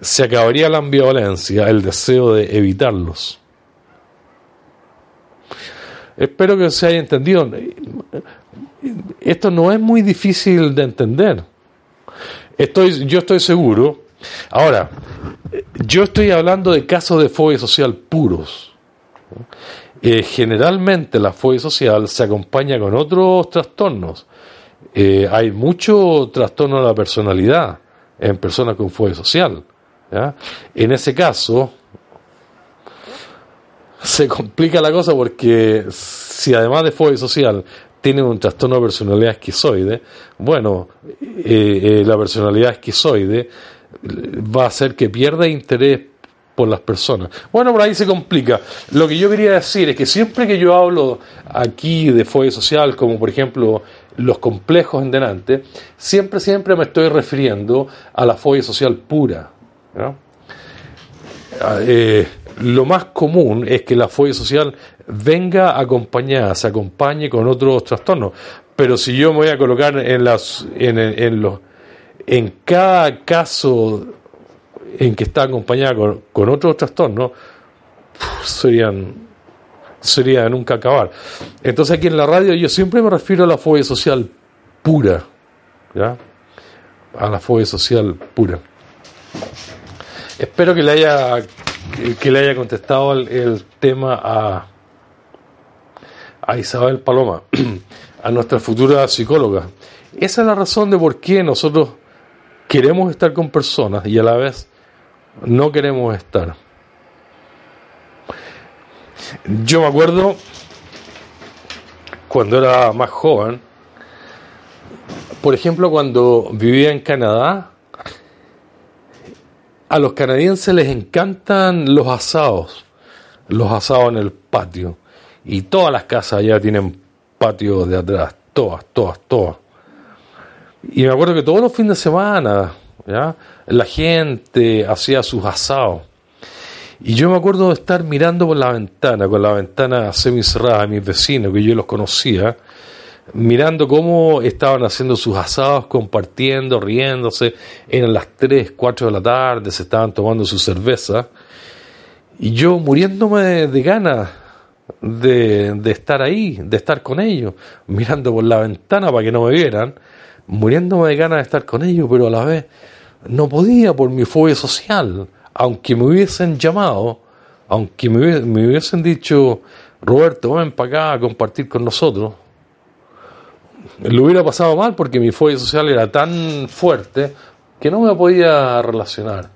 Se acabaría la ambivalencia, el deseo de evitarlos. Espero que se haya entendido. Esto no es muy difícil de entender. Estoy, yo estoy seguro. Ahora, yo estoy hablando de casos de fobia social puros eh, generalmente la fobia social se acompaña con otros trastornos. Eh, hay mucho trastorno de la personalidad en personas con fobia social. En ese caso, se complica la cosa porque si además de fobia social tienen un trastorno de personalidad esquizoide, bueno, eh, la personalidad esquizoide va a hacer que pierda interés por las personas. Bueno, por ahí se complica. Lo que yo quería decir es que siempre que yo hablo aquí de fobia social, como por ejemplo los complejos en delante, siempre, siempre me estoy refiriendo a la fobia social pura. Eh, lo más común es que la fobia social venga acompañada, se acompañe con otros trastornos. Pero si yo me voy a colocar en las, en los, en cada caso en que está acompañada con, otros trastornos, serían sería nunca acabar. Entonces aquí en la radio yo siempre me refiero a la fobia social pura, ¿ya? a la fobia social pura. Espero que le haya que le haya contestado el, el tema a, a Isabel Paloma, <clears throat> a nuestra futura psicóloga. Esa es la razón de por qué nosotros queremos estar con personas y a la vez no queremos estar. Yo me acuerdo cuando era más joven, por ejemplo, cuando vivía en Canadá, a los canadienses les encantan los asados, los asados en el patio. Y todas las casas allá tienen patio de atrás, todas, todas, todas. Y me acuerdo que todos los fines de semana, ¿ya? La gente hacía sus asados. Y yo me acuerdo de estar mirando por la ventana, con la ventana semicerrada a mis vecinos, que yo los conocía, mirando cómo estaban haciendo sus asados, compartiendo, riéndose. Eran las 3, 4 de la tarde, se estaban tomando su cerveza. Y yo muriéndome de, de ganas de, de estar ahí, de estar con ellos, mirando por la ventana para que no me vieran, muriéndome de ganas de estar con ellos, pero a la vez no podía por mi fobia social, aunque me hubiesen llamado, aunque me, hubie- me hubiesen dicho, Roberto, ven para acá a compartir con nosotros, lo hubiera pasado mal porque mi fobia social era tan fuerte que no me podía relacionar.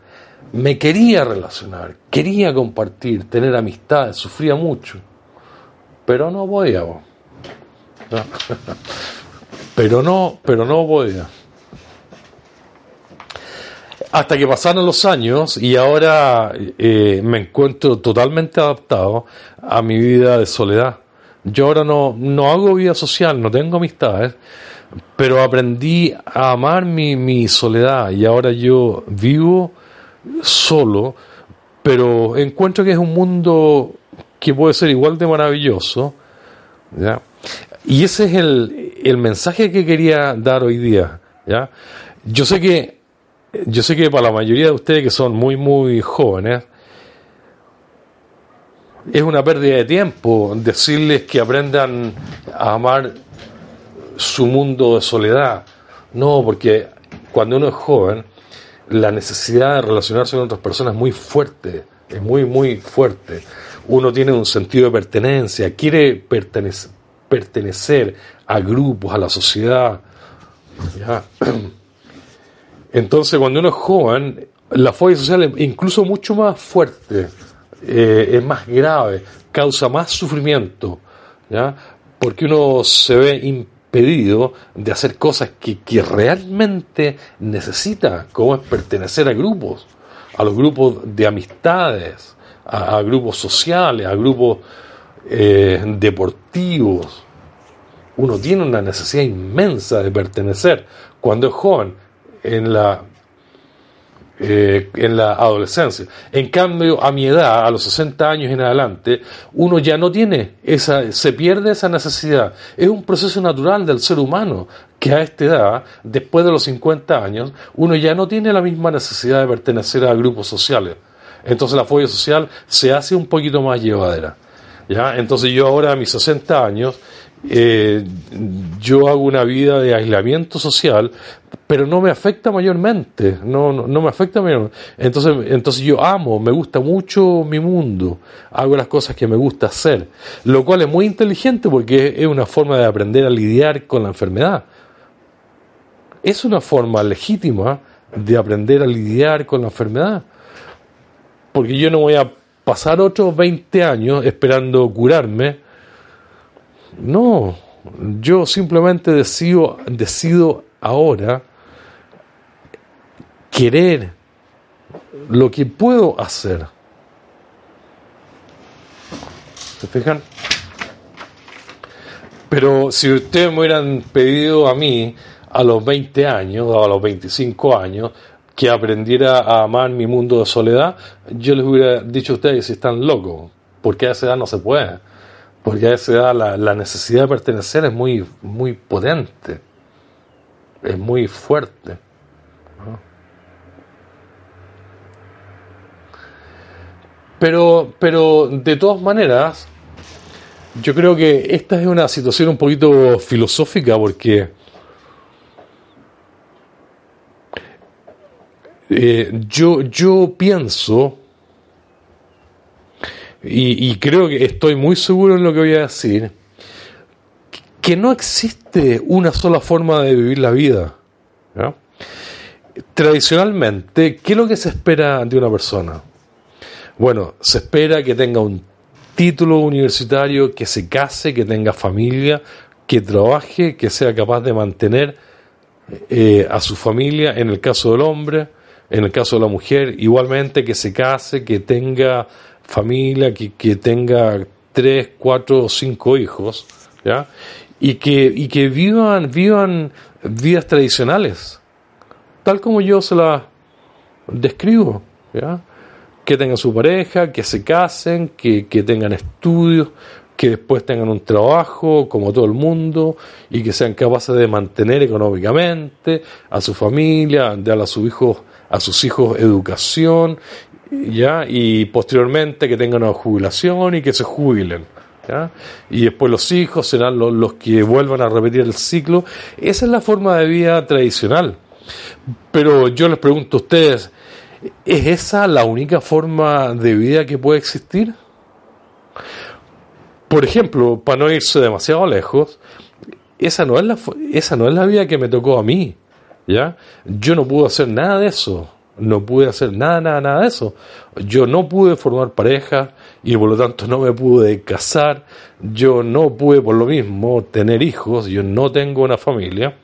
Me quería relacionar, quería compartir, tener amistades, sufría mucho, pero no podía. <laughs> Pero no, pero no podía. Hasta que pasaron los años y ahora eh, me encuentro totalmente adaptado a mi vida de soledad. Yo ahora no, no hago vida social, no tengo amistades, pero aprendí a amar mi, mi soledad y ahora yo vivo solo, pero encuentro que es un mundo que puede ser igual de maravilloso. ¿ya? Y ese es el, el mensaje que quería dar hoy día. ¿ya? Yo sé que yo sé que para la mayoría de ustedes que son muy muy jóvenes es una pérdida de tiempo decirles que aprendan a amar su mundo de soledad. No, porque cuando uno es joven, la necesidad de relacionarse con otras personas es muy fuerte, es muy, muy fuerte. Uno tiene un sentido de pertenencia, quiere pertenecer, pertenecer a grupos, a la sociedad. <clears throat> Entonces, cuando uno es joven, la fobia social es incluso mucho más fuerte, eh, es más grave, causa más sufrimiento, ¿ya? porque uno se ve impedido de hacer cosas que, que realmente necesita, como es pertenecer a grupos, a los grupos de amistades, a, grupos sociales, a grupos eh, deportivos. Uno tiene una necesidad inmensa de pertenecer cuando es joven, en la eh, en la adolescencia. En cambio, a mi edad, a los 60 años en adelante, uno ya no tiene esa, se pierde esa necesidad. Es un proceso natural del ser humano que a esta edad, después de los 50 años, uno ya no tiene la misma necesidad de pertenecer a grupos sociales. Entonces la fobia social se hace un poquito más llevadera. ¿ya? Entonces yo ahora a mis 60 años, eh, yo hago una vida de aislamiento social, pero no me afecta mayormente, no, no, no me afecta mayormente. Entonces, entonces yo amo, me gusta mucho mi mundo, hago las cosas que me gusta hacer, lo cual es muy inteligente porque es una forma de aprender a lidiar con la enfermedad. Es una forma legítima de aprender a lidiar con la enfermedad, porque yo no voy a pasar otros 20 años esperando curarme, no, yo simplemente decido, decido ahora querer lo que puedo hacer. ¿Se fijan? Pero si ustedes me hubieran pedido a mí a los 20 años o a los 25 años que aprendiera a amar mi mundo de soledad, yo les hubiera dicho a ustedes si están locos, porque a esa edad no se puede porque a esa edad la, la, necesidad de pertenecer es muy, muy potente, es muy fuerte. Pero, pero de todas maneras, yo creo que esta es una situación un poquito filosófica porque eh, yo, yo pienso, y, creo que estoy muy seguro en lo que voy a decir, que no existe una sola forma de vivir la vida. Tradicionalmente, ¿qué es lo que se espera de una persona? Bueno, se espera que tenga un título universitario, que se case, que tenga familia, que trabaje, que sea capaz de mantener eh, a su familia, en el caso del hombre, en el caso de la mujer, igualmente que se case, que tenga familia, que, que tenga tres, cuatro o cinco hijos, ¿ya? Y que, y que vivan, vivan vidas tradicionales, tal como yo se las describo, ¿ya? que tengan su pareja, que se casen, que, que tengan estudios, que después tengan un trabajo como todo el mundo y que sean capaces de mantener económicamente a su familia, de a sus hijos, a sus hijos educación, ya y posteriormente que tengan una jubilación y que se jubilen. Y después los hijos serán los, los que vuelvan a repetir el ciclo. Esa es la forma de vida tradicional. Pero yo les pregunto a ustedes, ¿es esa la única forma de vida que puede existir? Por ejemplo, para no irse demasiado lejos, esa no es la, esa no es la vida que me tocó a mí. ¿ya? Yo no pude hacer nada de eso. No pude hacer nada, nada, nada de eso. Yo no pude formar pareja y por lo tanto no me pude casar. Yo no pude por lo mismo tener hijos. Yo no tengo una familia.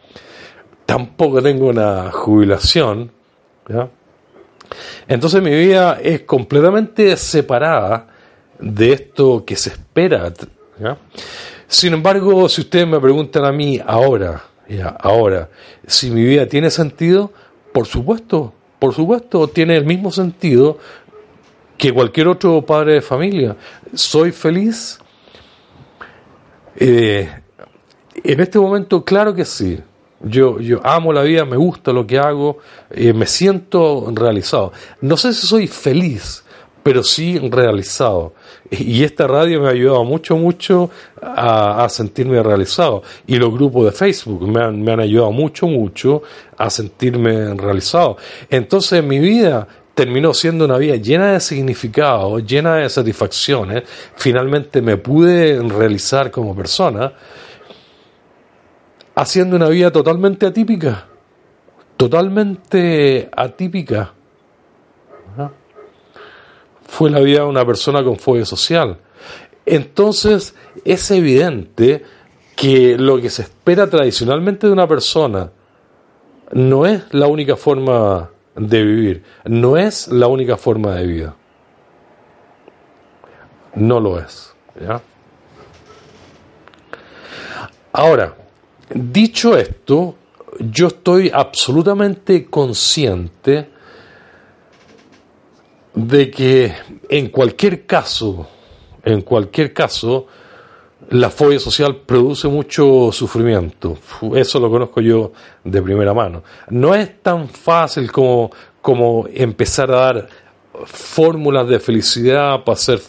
Tampoco tengo una jubilación. Entonces mi vida es completamente separada de esto que se espera. Sin embargo, si ustedes me preguntan a mí ahora, ahora, si mi vida tiene sentido, por supuesto, por supuesto, tiene el mismo sentido que cualquier otro padre de familia. Soy feliz. Eh, en este momento, claro que sí. Yo, yo amo la vida, me gusta lo que hago, eh, me siento realizado. No sé si soy feliz, pero sí realizado. Y esta radio me ha ayudado mucho, mucho a, sentirme realizado. Y los grupos de Facebook me han, me han ayudado mucho, mucho a sentirme realizado. Entonces mi vida terminó siendo una vida llena de significado, llena de satisfacciones. Finalmente me pude realizar como persona haciendo una vida totalmente atípica, totalmente atípica. Fue la vida de una persona con fobia social. Entonces es evidente que lo que se espera tradicionalmente de una persona no es la única forma de vivir, no es la única forma de vida. No lo es. ¿ya? Ahora, Dicho esto, yo estoy absolutamente consciente de que en cualquier caso, en cualquier caso, la fobia social produce mucho sufrimiento. Eso lo conozco yo de primera mano. No es tan fácil como, como empezar a dar fórmulas de felicidad para hacer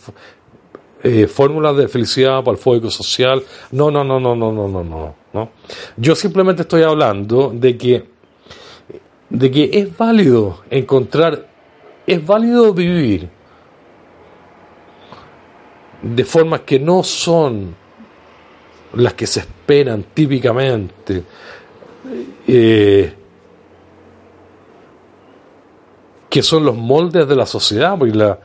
eh, fórmulas de felicidad para el fóbico social. No, no, no, no, no, no, no, no, no. Yo simplemente estoy hablando de que, de que es válido encontrar, es válido vivir de formas que no son las que se esperan típicamente. eh, que son los moldes de la sociedad, porque la,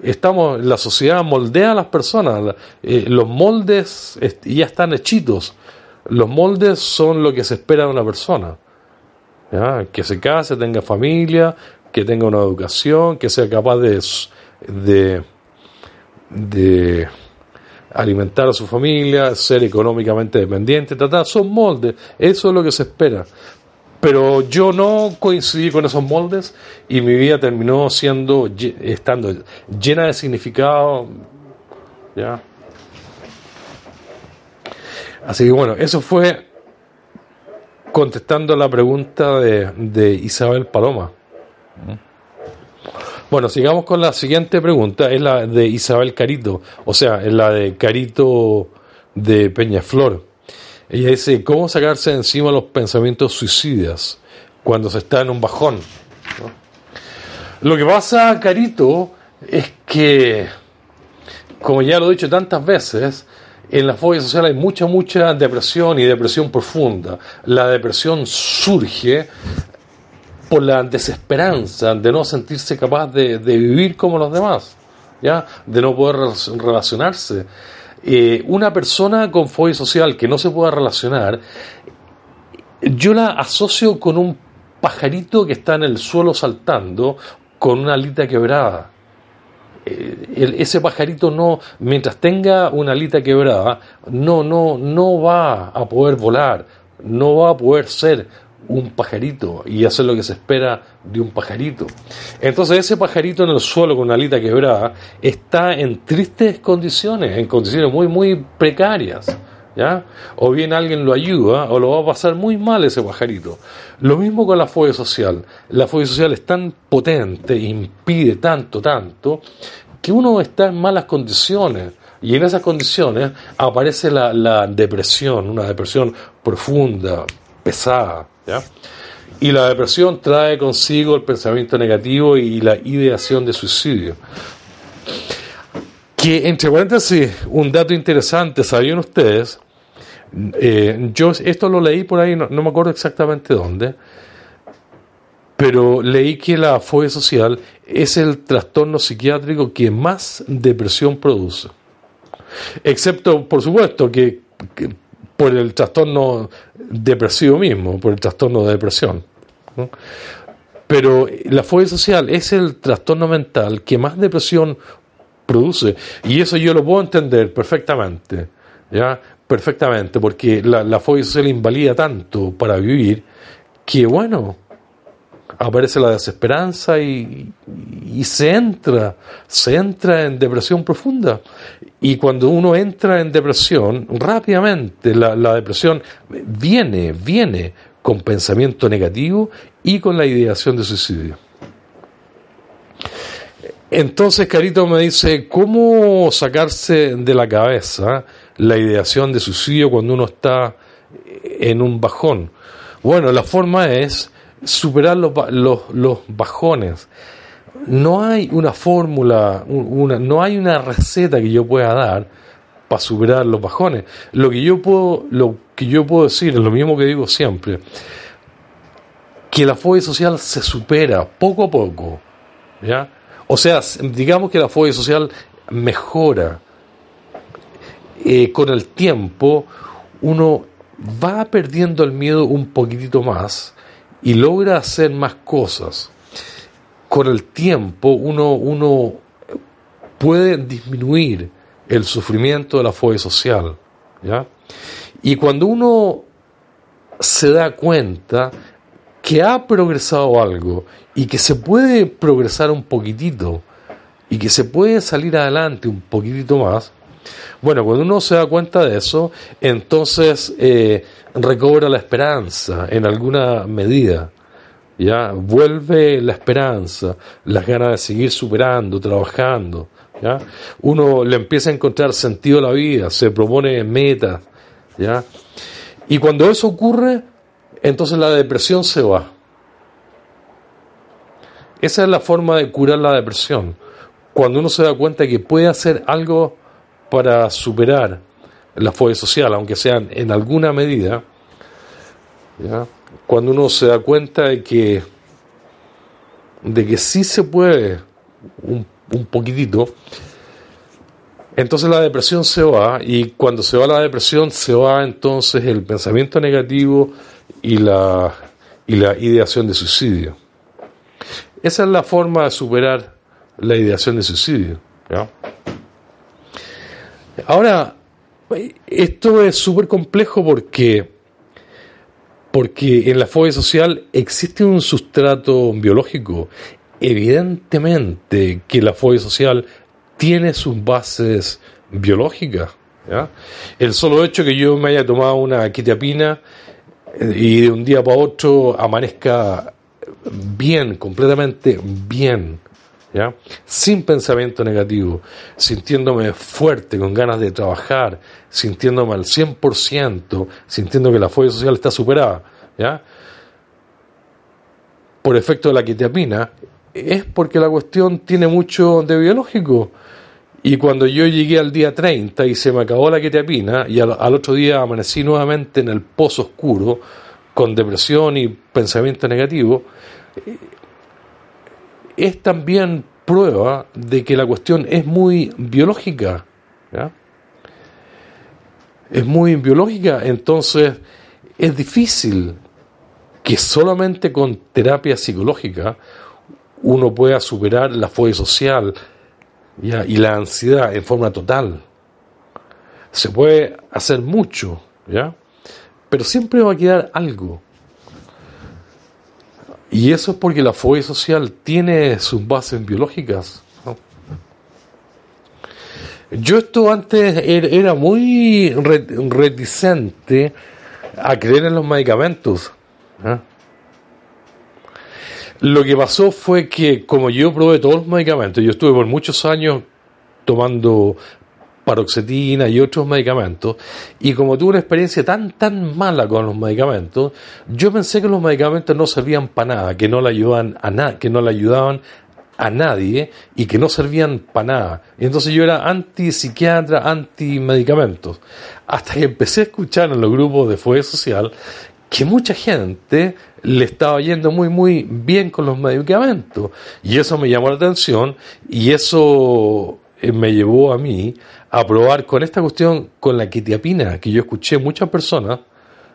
estamos, la sociedad moldea a las personas, eh, los moldes ya están hechitos, los moldes son lo que se espera de una persona, que se case, tenga familia, que tenga una educación, que sea capaz de, de, alimentar a su familia, ser económicamente dependiente, ta, ta, son moldes, eso es lo que se espera. Pero yo no coincidí con esos moldes y mi vida terminó siendo, estando llena de significado. ¿ya? Así que bueno, eso fue contestando la pregunta de Isabel Paloma. Bueno, sigamos con la siguiente pregunta, es la de Isabel Carito, o sea, es la de Carito de Peñaflor. Ella dice, ¿cómo sacarse de encima los pensamientos suicidas cuando se está en un bajón? Lo que pasa, Carito, es que, como ya lo he dicho tantas veces, en la fobia social hay mucha, mucha depresión y depresión profunda. La depresión surge por la desesperanza de no sentirse capaz de, de vivir como los demás, ¿ya? de no poder relac- relacionarse. Eh, una persona con fobia social que no se pueda relacionar, yo la asocio con un pajarito que está en el suelo saltando con una alita quebrada. Eh, ese pajarito no, mientras tenga una alita quebrada, no, no, no va a poder volar, no va a poder ser un pajarito y hacer lo que se espera de un pajarito. Entonces ese pajarito en el suelo con una alita quebrada está en tristes condiciones, en condiciones muy, muy precarias. ¿Ya? O bien alguien lo ayuda o lo va a pasar muy mal ese pajarito. Lo mismo con la fobia social. La fobia social es tan potente, impide tanto, tanto, que uno está en malas condiciones. Y en esas condiciones aparece la, la depresión, una depresión profunda, pesada. Y la depresión trae consigo el pensamiento negativo y la ideación de suicidio. Que, entre paréntesis, un dato interesante, ¿sabían ustedes? Eh, yo esto lo leí por ahí, no, me acuerdo exactamente dónde, pero leí que la fobia social es el trastorno psiquiátrico que más depresión produce. Excepto, por supuesto, que por el trastorno depresivo mismo, por el trastorno de depresión. Pero la fobia social es el trastorno mental que más depresión produce. Y eso yo lo puedo entender perfectamente. ¿ya? Perfectamente, porque la, la fobia social invalida tanto para vivir que, bueno, aparece la desesperanza y, se entra, se entra en depresión profunda. Y cuando uno entra en depresión, rápidamente la, la depresión viene, viene con pensamiento negativo y con la ideación de suicidio. Entonces Carito me dice, ¿cómo sacarse de la cabeza la ideación de suicidio cuando uno está en un bajón? Bueno, la forma es superar los, los, los bajones. No hay una fórmula, un- una, no hay una receta que yo pueda dar para superar los bajones. Lo que yo puedo, lo que yo puedo decir es lo mismo que digo siempre, que la fobia social se supera poco a poco, ¿ya? O sea, digamos que la fobia social mejora. Eh, con el tiempo, uno va perdiendo el miedo un poquitito más y logra hacer más cosas. Con el tiempo, uno, uno puede disminuir el sufrimiento de la fobia social. ¿ya? Y cuando uno se da cuenta que ha progresado algo y que se puede progresar un poquitito y que se puede salir adelante un poquitito más, bueno, cuando uno se da cuenta de eso, entonces eh, recobra la esperanza en alguna medida. ¿ya? Vuelve la esperanza, las ganas de seguir superando, trabajando. ¿ya? Uno le empieza a encontrar sentido a la vida, se propone metas. ¿ya? Y cuando eso ocurre, entonces la depresión se va. Esa es la forma de curar la depresión. Cuando uno se da cuenta que puede hacer algo para superar la fobia social, aunque sea en alguna medida, cuando uno se da cuenta de que, de que sí se puede un, poquitito, entonces la depresión se va y cuando se va la depresión se va entonces el pensamiento negativo y la, y la ideación de suicidio. Esa es la forma de superar la ideación de suicidio. Ahora, esto es súper complejo porque, porque en la fobia social existe un sustrato biológico. Evidentemente que la fobia social tiene sus bases biológicas. El solo hecho que yo me haya tomado una quetiapina eh, y de un día para otro amanezca bien, completamente bien, sin pensamiento negativo, sintiéndome fuerte, con ganas de trabajar, sintiéndome al 100%, sintiendo que la fobia social está superada, ¿ya? por efecto de la quetiapina, es porque la cuestión tiene mucho de biológico. Y cuando yo llegué al día 30 y se me acabó la quetiapina y al, al otro día amanecí nuevamente en el pozo oscuro con depresión y pensamiento negativo, es también prueba de que la cuestión es muy biológica. Es muy biológica, entonces es difícil que solamente con terapia psicológica uno pueda superar la fobia social y la ansiedad en forma total. Se puede hacer mucho, ¿ya? pero siempre va a quedar algo. Y eso es porque la fobia social tiene sus bases biológicas. Yo esto antes er- era muy re- reticente a creer en los medicamentos. ¿ah? Lo que pasó fue que como yo probé todos los medicamentos, yo estuve por muchos años tomando paroxetina y otros medicamentos, y como tuve una experiencia tan tan mala con los medicamentos, yo pensé que los medicamentos no servían para nada, que no le ayudaban a nada, que no le ayudaban a nadie y que no servían para nada. Y entonces yo era anti psiquiatra, anti medicamentos. Hasta que empecé a escuchar en los grupos de fobia social que mucha gente le estaba yendo muy muy bien con los medicamentos y eso me llamó la atención y eso eh, me llevó a mí a probar con esta cuestión con la quetiapina que yo escuché muchas personas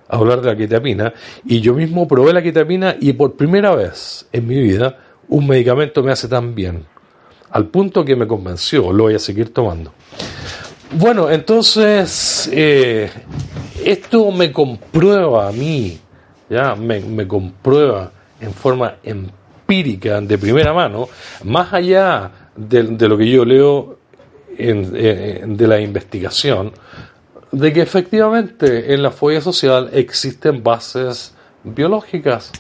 hablar de la quetiapina y yo mismo probé la quetiapina y por primera vez en mi vida un medicamento me hace tan bien al punto que me convenció lo voy a seguir tomando. Bueno, entonces eh, esto me comprueba a mí, ya me, comprueba en forma empírica, de primera mano, más allá de lo que yo leo de la investigación, de que efectivamente en la fobia social existen bases biológicas,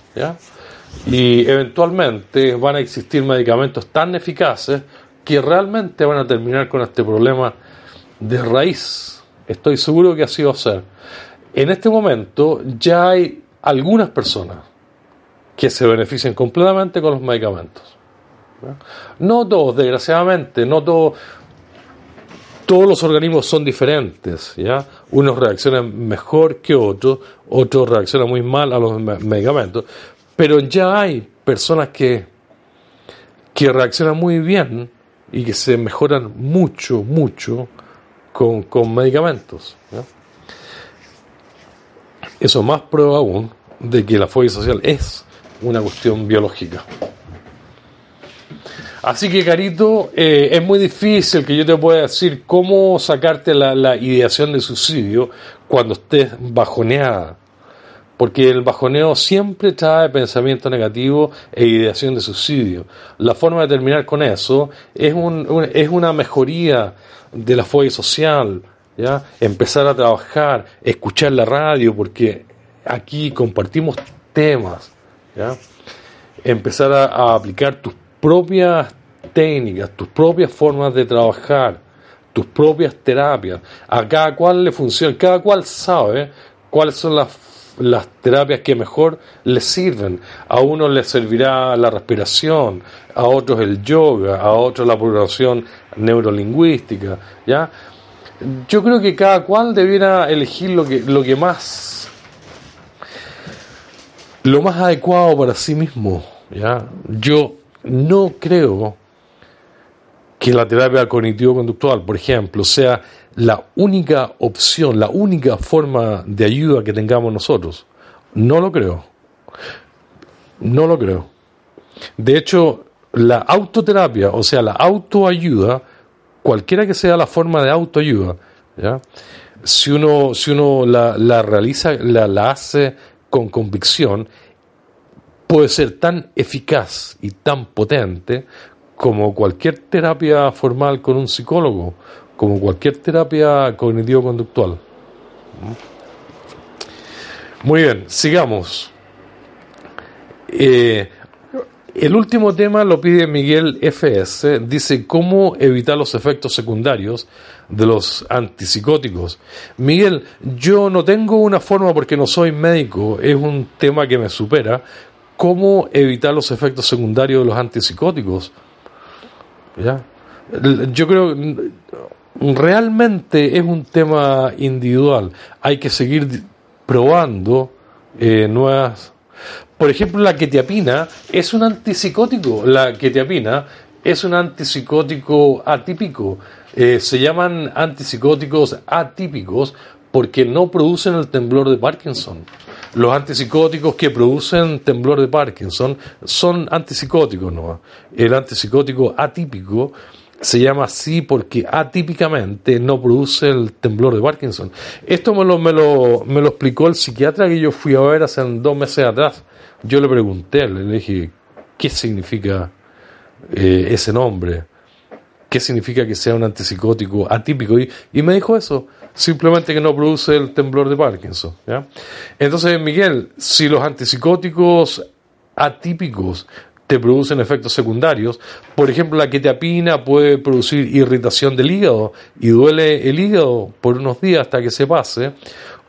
y eventualmente van a existir medicamentos tan eficaces que realmente van a terminar con este problema de raíz. Estoy seguro que así va a ser. En este momento ya hay algunas personas que se benefician completamente con los medicamentos. No todos, desgraciadamente, no todos. Todos los organismos son diferentes, ¿ya? Unos reaccionan mejor que otros, otros reaccionan muy mal a los me- medicamentos, pero ya hay personas que, que reaccionan muy bien y que se mejoran mucho, mucho con, con medicamentos. Eso más prueba aún de que la fobia social es una cuestión biológica. Así que, Carito, eh, es muy difícil que yo te pueda decir cómo sacarte la, ideación de suicidio cuando estés bajoneada. Porque el bajoneo siempre trae pensamiento negativo e ideación de suicidio. La forma de terminar con eso es, un- es una mejoría de la fobia social, ¿ya? Empezar a trabajar, escuchar la radio, porque aquí compartimos temas, ¿ya? Empezar a, a aplicar tus propias técnicas, tus propias formas de trabajar, tus propias terapias. A cada cual le funciona, cada cual sabe cuáles son las, las terapias que mejor le sirven. A uno le servirá la respiración, a otros el yoga, a otros la programación neurolingüística, ¿ya? Yo creo que cada cual debiera elegir lo que, lo que más lo más adecuado para sí mismo, ¿ya? Yo no creo que la terapia cognitivo-conductual, por ejemplo, sea la única opción, la única forma de ayuda que tengamos nosotros. No lo creo. No lo creo. De hecho, la autoterapia, o sea, la autoayuda, cualquiera que sea la forma de autoayuda, ¿ya? si uno, si uno la, la realiza, la, la hace con convicción, puede ser tan eficaz y tan potente como cualquier terapia formal con un psicólogo, como cualquier terapia cognitivo-conductual. Muy bien, sigamos. Eh, el último tema lo pide Miguel FS, dice cómo evitar los efectos secundarios de los antipsicóticos. Miguel, yo no tengo una forma porque no soy médico, es un tema que me supera, cómo evitar los efectos secundarios de los antipsicóticos. ¿Ya? Yo creo que realmente es un tema individual. Hay que seguir probando eh, nuevas. Por ejemplo, la quetiapina es un antipsicótico. La quetiapina es un antipsicótico atípico. Eh, se llaman antipsicóticos atípicos porque no producen el temblor de Parkinson. Los antipsicóticos que producen temblor de Parkinson son antipsicóticos, ¿no? El antipsicótico atípico se llama así porque atípicamente no produce el temblor de Parkinson. Esto me lo, me lo, me lo explicó el psiquiatra que yo fui a ver hace dos meses atrás. Yo le pregunté, le dije, ¿qué significa eh, ese nombre? ¿Qué significa que sea un antipsicótico atípico? Y, y, me dijo eso, simplemente que no produce el temblor de Parkinson. Entonces, Miguel, si los antipsicóticos atípicos te producen efectos secundarios. Por ejemplo, la quetiapina puede producir irritación del hígado y duele el hígado por unos días hasta que se pase,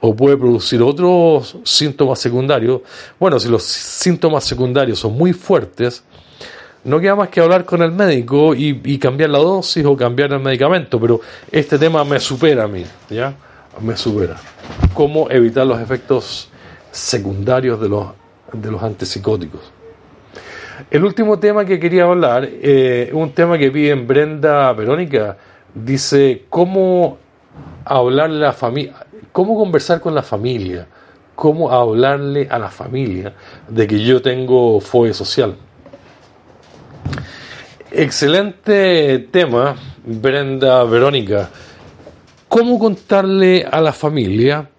o puede producir otros síntomas secundarios. Bueno, si los síntomas secundarios son muy fuertes, no queda más que hablar con el médico y, cambiar la dosis o cambiar el medicamento, pero este tema me supera a mí, ¿ya? Me supera. ¿Cómo evitar los efectos secundarios de los, de los antipsicóticos? El último tema que quería hablar, eh, un tema que en Brenda Verónica, dice cómo hablarle a la familia, cómo conversar con la familia, cómo hablarle a la familia de que yo tengo fobia social. Excelente tema, Brenda Verónica. ¿Cómo contarle a la familia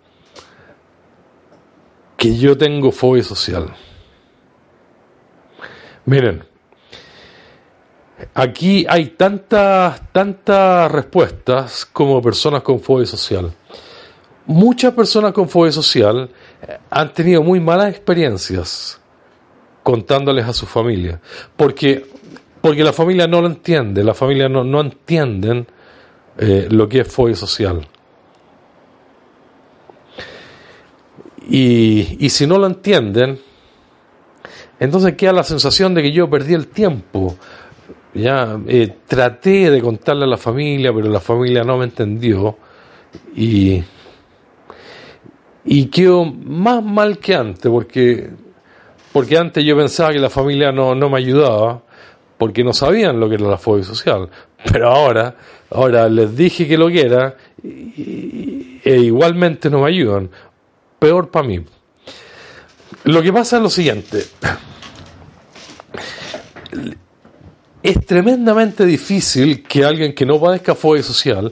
que yo tengo fobia social? Miren, aquí hay tantas, tantas respuestas como personas con fobia social. Muchas personas con fobia social han tenido muy malas experiencias contándoles a su familia, porque, porque la familia no lo entiende, la familia no, no entienden eh, lo que es fobia social. Y, y si no lo entienden, entonces queda la sensación de que yo perdí el tiempo. Ya eh, traté de contarle a la familia, pero la familia no me entendió y y quedó más mal que antes, porque porque antes yo pensaba que la familia no, no me ayudaba, porque no sabían lo que era la fobia social. Pero ahora, ahora les dije que lo que era, y, e igualmente no me ayudan. Peor para mí. Lo que pasa es lo siguiente. Es tremendamente difícil que alguien que no padezca fobia social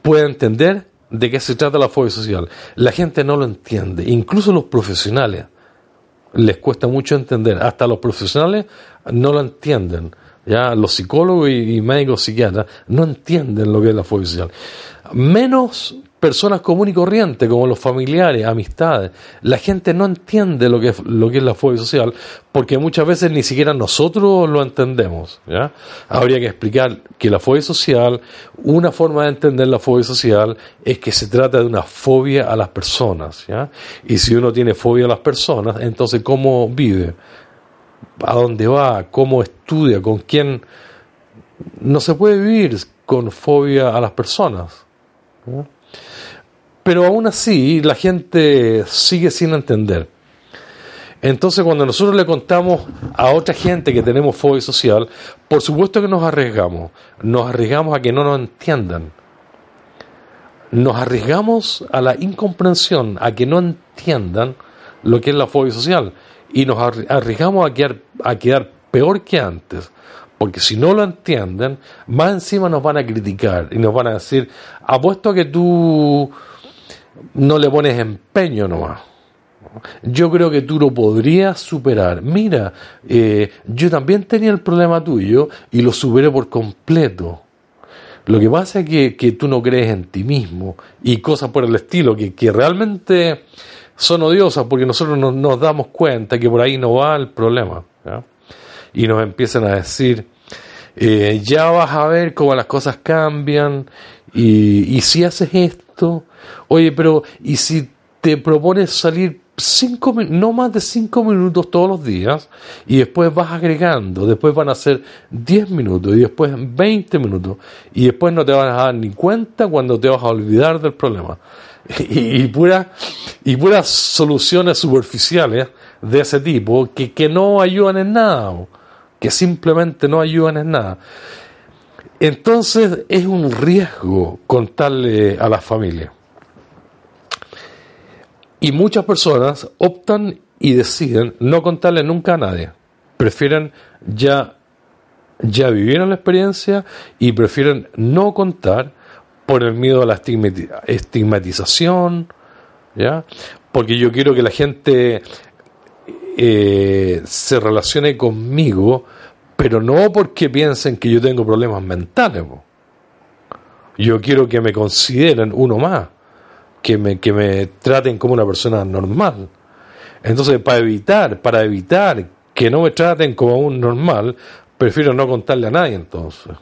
pueda entender de qué se trata la fobia social. La gente no lo entiende, incluso los profesionales les cuesta mucho entender, hasta los profesionales no lo entienden. Ya los psicólogos y, y médicos psiquiatras no entienden lo que es la fobia social. Menos personas comunes y corrientes, como los familiares, amistades. La gente no entiende lo que es, lo que es la fobia social porque muchas veces ni siquiera nosotros lo entendemos. Habría que explicar que la fobia social, una forma de entender la fobia social es que se trata de una fobia a las personas. Y si uno tiene fobia a las personas, entonces ¿cómo vive? ¿A dónde va? ¿Cómo estudia? ¿Con quién? No se puede vivir con fobia a las personas. Pero aún así la gente sigue sin entender. Entonces cuando nosotros le contamos a otra gente que tenemos fobia social, por supuesto que nos arriesgamos, nos arriesgamos a que no nos entiendan, nos arriesgamos a la incomprensión, a que no entiendan lo que es la fobia social. Y nos arriesgamos a quedar, peor que antes, porque si no lo entienden, más encima nos van a criticar y nos van a decir, apuesto a que tú no le pones empeño nomás. Yo creo que tú lo podrías superar. Mira, eh, yo también tenía el problema tuyo y lo superé por completo. Lo que pasa es que, que tú no crees en ti mismo y cosas por el estilo que, que realmente son odiosas porque nosotros no, nos damos cuenta que por ahí no va el problema. Y nos empiezan a decir, eh, ya vas a ver cómo las cosas cambian y, y si haces esto, oye, pero ¿y si te propones salir cinco, no más de cinco minutos todos los días y después vas agregando, después van a ser 10 minutos y después 20 minutos y después no te vas a dar ni cuenta cuando te vas a olvidar del problema. <laughs> Y, y, y puras soluciones superficiales de ese tipo que, que no ayudan en nada, que simplemente no ayudan en nada. Entonces es un riesgo contarle a la familia. Y muchas personas optan y deciden no contarle nunca a nadie. Prefieren ya, ya vivieron la experiencia y prefieren no contar por el miedo a la estigmati- estigmatización, ¿ya? Porque yo quiero que la gente eh, se relacione conmigo, pero no porque piensen que yo tengo problemas mentales. Yo quiero que me consideren uno más, que me, que me traten como una persona normal. Entonces, para evitar, para evitar que no me traten como un normal, prefiero no contarle a nadie entonces.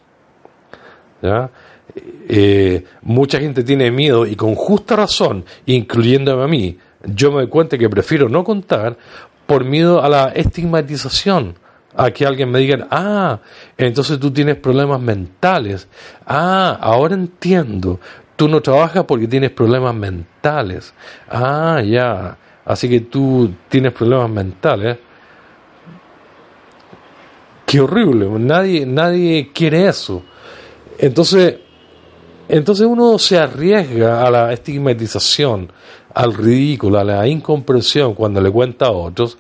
Eh, mucha gente tiene miedo y con justa razón, incluyéndome a mí, yo me doy cuenta que prefiero no contar por miedo a la estigmatización, a que alguien me diga, ah, entonces tú tienes problemas mentales, ah, ahora entiendo, tú no trabajas porque tienes problemas mentales, ah, ya, así que tú tienes problemas mentales. Qué horrible, nadie, nadie quiere eso. Entonces, entonces uno se arriesga a la estigmatización, al ridículo, a la incomprensión cuando le cuenta a otros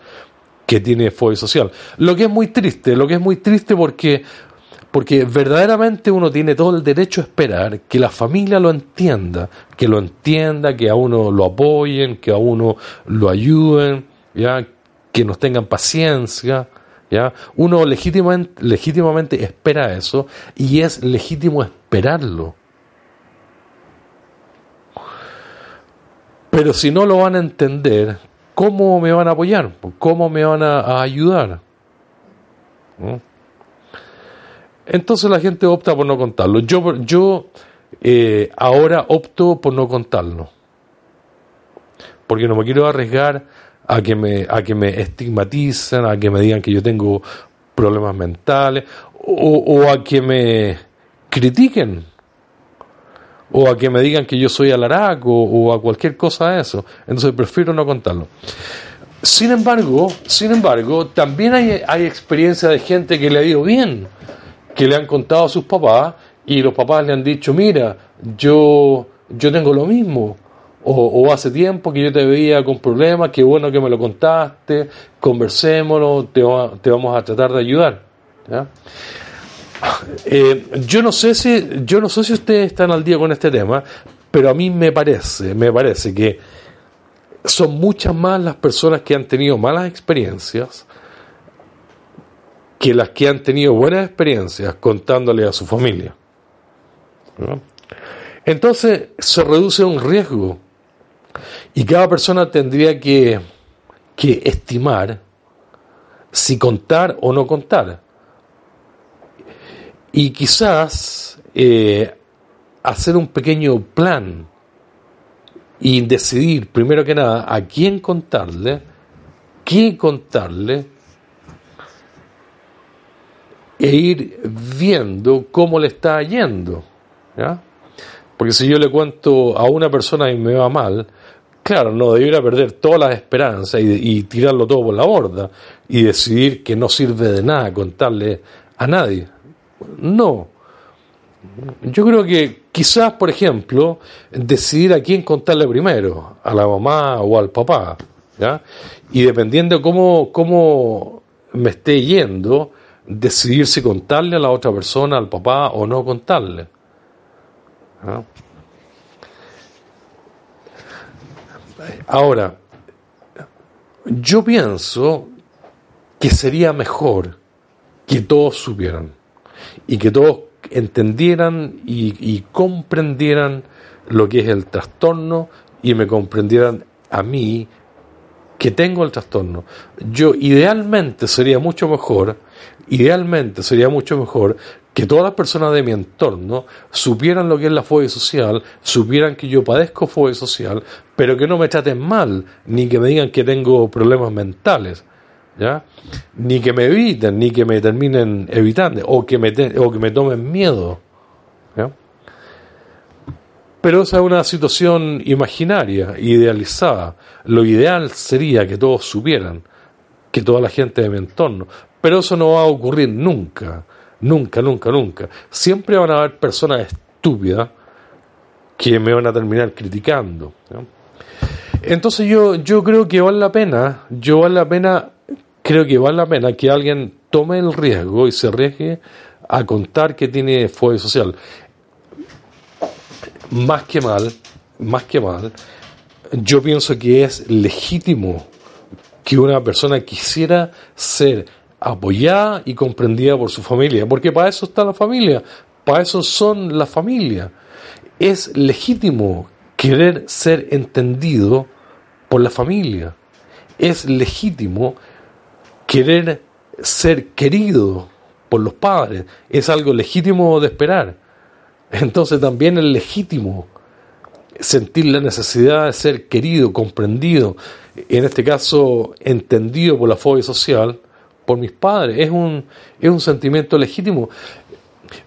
que tiene fobia social. Lo que es muy triste, lo que es muy triste porque, porque verdaderamente uno tiene todo el derecho a esperar que la familia lo entienda, que lo entienda, que a uno lo apoyen, que a uno lo ayuden, ya, que nos tengan paciencia. ¿Ya? Uno legítimamente, legítimamente espera eso y es legítimo esperarlo. Pero si no lo van a entender, ¿cómo me van a apoyar? ¿Cómo me van a, ayudar? ¿No? Entonces la gente opta por no contarlo. Yo, yo eh, ahora opto por no contarlo. Porque no me quiero arriesgar a que me, a que me estigmaticen, a que me digan que yo tengo problemas mentales, o a que me critiquen, o a que me digan que yo soy alaraco, o a cualquier cosa de eso. Entonces prefiero no contarlo. Sin embargo, sin embargo, también hay, hay experiencia de gente que le ha ido bien, que le han contado a sus papás y los papás le han dicho, mira, yo, yo tengo lo mismo, o, hace tiempo que yo te veía con problemas, qué bueno que me lo contaste, conversémoslo, te, va- te vamos a tratar de ayudar. Eh, yo no sé si yo no sé si ustedes están al día con este tema, pero a mí me parece, me parece que son muchas más las personas que han tenido malas experiencias que las que han tenido buenas experiencias contándole a su familia. Entonces se reduce un riesgo y cada persona tendría que, que estimar si contar o no contar. Y quizás eh, hacer un pequeño plan y decidir primero que nada a quién contarle, qué contarle e ir viendo cómo le está yendo. ¿ya? Porque si yo le cuento a una persona y me va mal, claro, no debiera perder todas las esperanzas y, y tirarlo todo por la borda y decidir que no sirve de nada contarle a nadie. No. Yo creo que quizás, por ejemplo, decidir a quién contarle primero, a la mamá o al papá. Y dependiendo cómo, cómo me esté yendo, decidir si contarle a la otra persona, al papá o no contarle. Ahora, yo pienso que sería mejor que todos supieran y que todos entendieran y, comprendieran lo que es el trastorno y me comprendieran a mí que tengo el trastorno. Yo idealmente sería mucho mejor, idealmente sería mucho mejor que todas las personas de mi entorno supieran lo que es la fobia social, supieran que yo padezco fobia social, pero que no me traten mal, ni que me digan que tengo problemas mentales, ¿ya? Ni que me eviten, ni que me terminen evitando, o que me, o que me tomen miedo. Pero esa es una situación imaginaria, idealizada. Lo ideal sería que todos supieran, que toda la gente de mi entorno. Pero eso no va a ocurrir nunca, nunca, nunca, nunca. Siempre van a haber personas estúpidas que me van a terminar criticando. Entonces yo, yo creo que vale la pena, yo vale la pena, creo que vale la pena que alguien tome el riesgo y se arriesgue a contar que tiene fobia social. Más que mal, más que mal, yo pienso que es legítimo que una persona quisiera ser apoyada y comprendida por su familia, porque para eso está la familia, para eso son la familia. Es legítimo querer ser entendido por la familia. Es legítimo querer ser querido por los padres. Es algo legítimo de esperar. Entonces también es legítimo sentir la necesidad de ser querido, comprendido, en este caso entendido por la fobia social, por mis padres. Es un, es un sentimiento legítimo.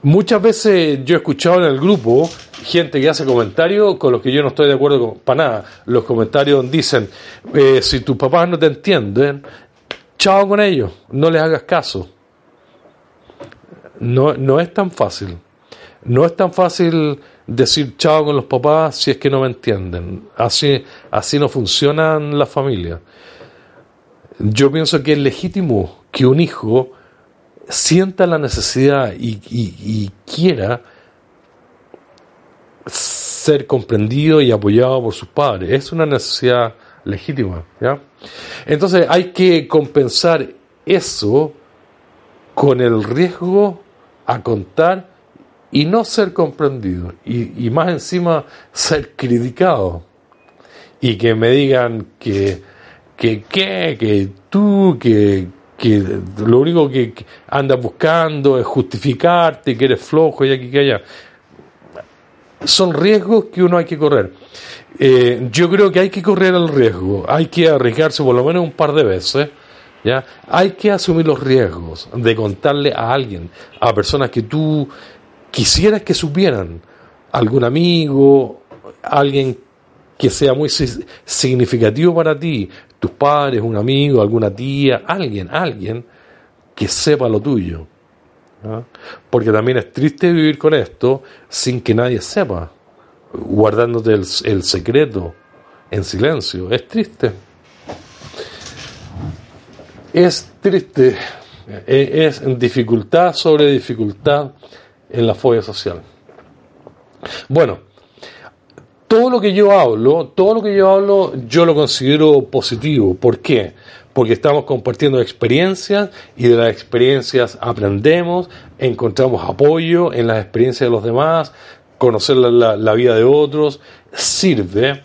Muchas veces yo he escuchado en el grupo gente que hace comentarios con los que yo no estoy de acuerdo con, para nada. Los comentarios dicen, eh, si tus papás no te entienden, chao con ellos, no les hagas caso. No, no es tan fácil. No es tan fácil decir chao con los papás si es que no me entienden. Así, así no funcionan las familias. Yo pienso que es legítimo que un hijo sienta la necesidad y, y- quiera ser comprendido y apoyado por sus padres. Es una necesidad legítima. ¿ya? Entonces hay que compensar eso con el riesgo a contar y no ser comprendido. Y, más encima ser criticado. Y que me digan que, que, que, que tú, que, que lo único que que andas buscando es justificarte, que eres flojo y aquí que allá. Son riesgos que uno hay que correr. Eh, yo creo que hay que correr el riesgo, hay que arriesgarse por lo menos un par de veces. ¿ya? Hay que asumir los riesgos de contarle a alguien, a personas que tú quisieras que supieran, algún amigo, alguien que sea muy si- significativo para ti, tus padres, un amigo, alguna tía, alguien, alguien que sepa lo tuyo. ¿Ah? Porque también es triste vivir con esto sin que nadie sepa, guardándote el, secreto en silencio. Es triste. Es triste. E- Es dificultad sobre dificultad en la fobia social. Bueno, todo lo que yo hablo, todo lo que yo hablo, yo lo considero positivo. ¿Por qué? Porque estamos compartiendo experiencias y de las experiencias aprendemos, encontramos apoyo en las experiencias de los demás, conocer la, la- vida de otros, sirve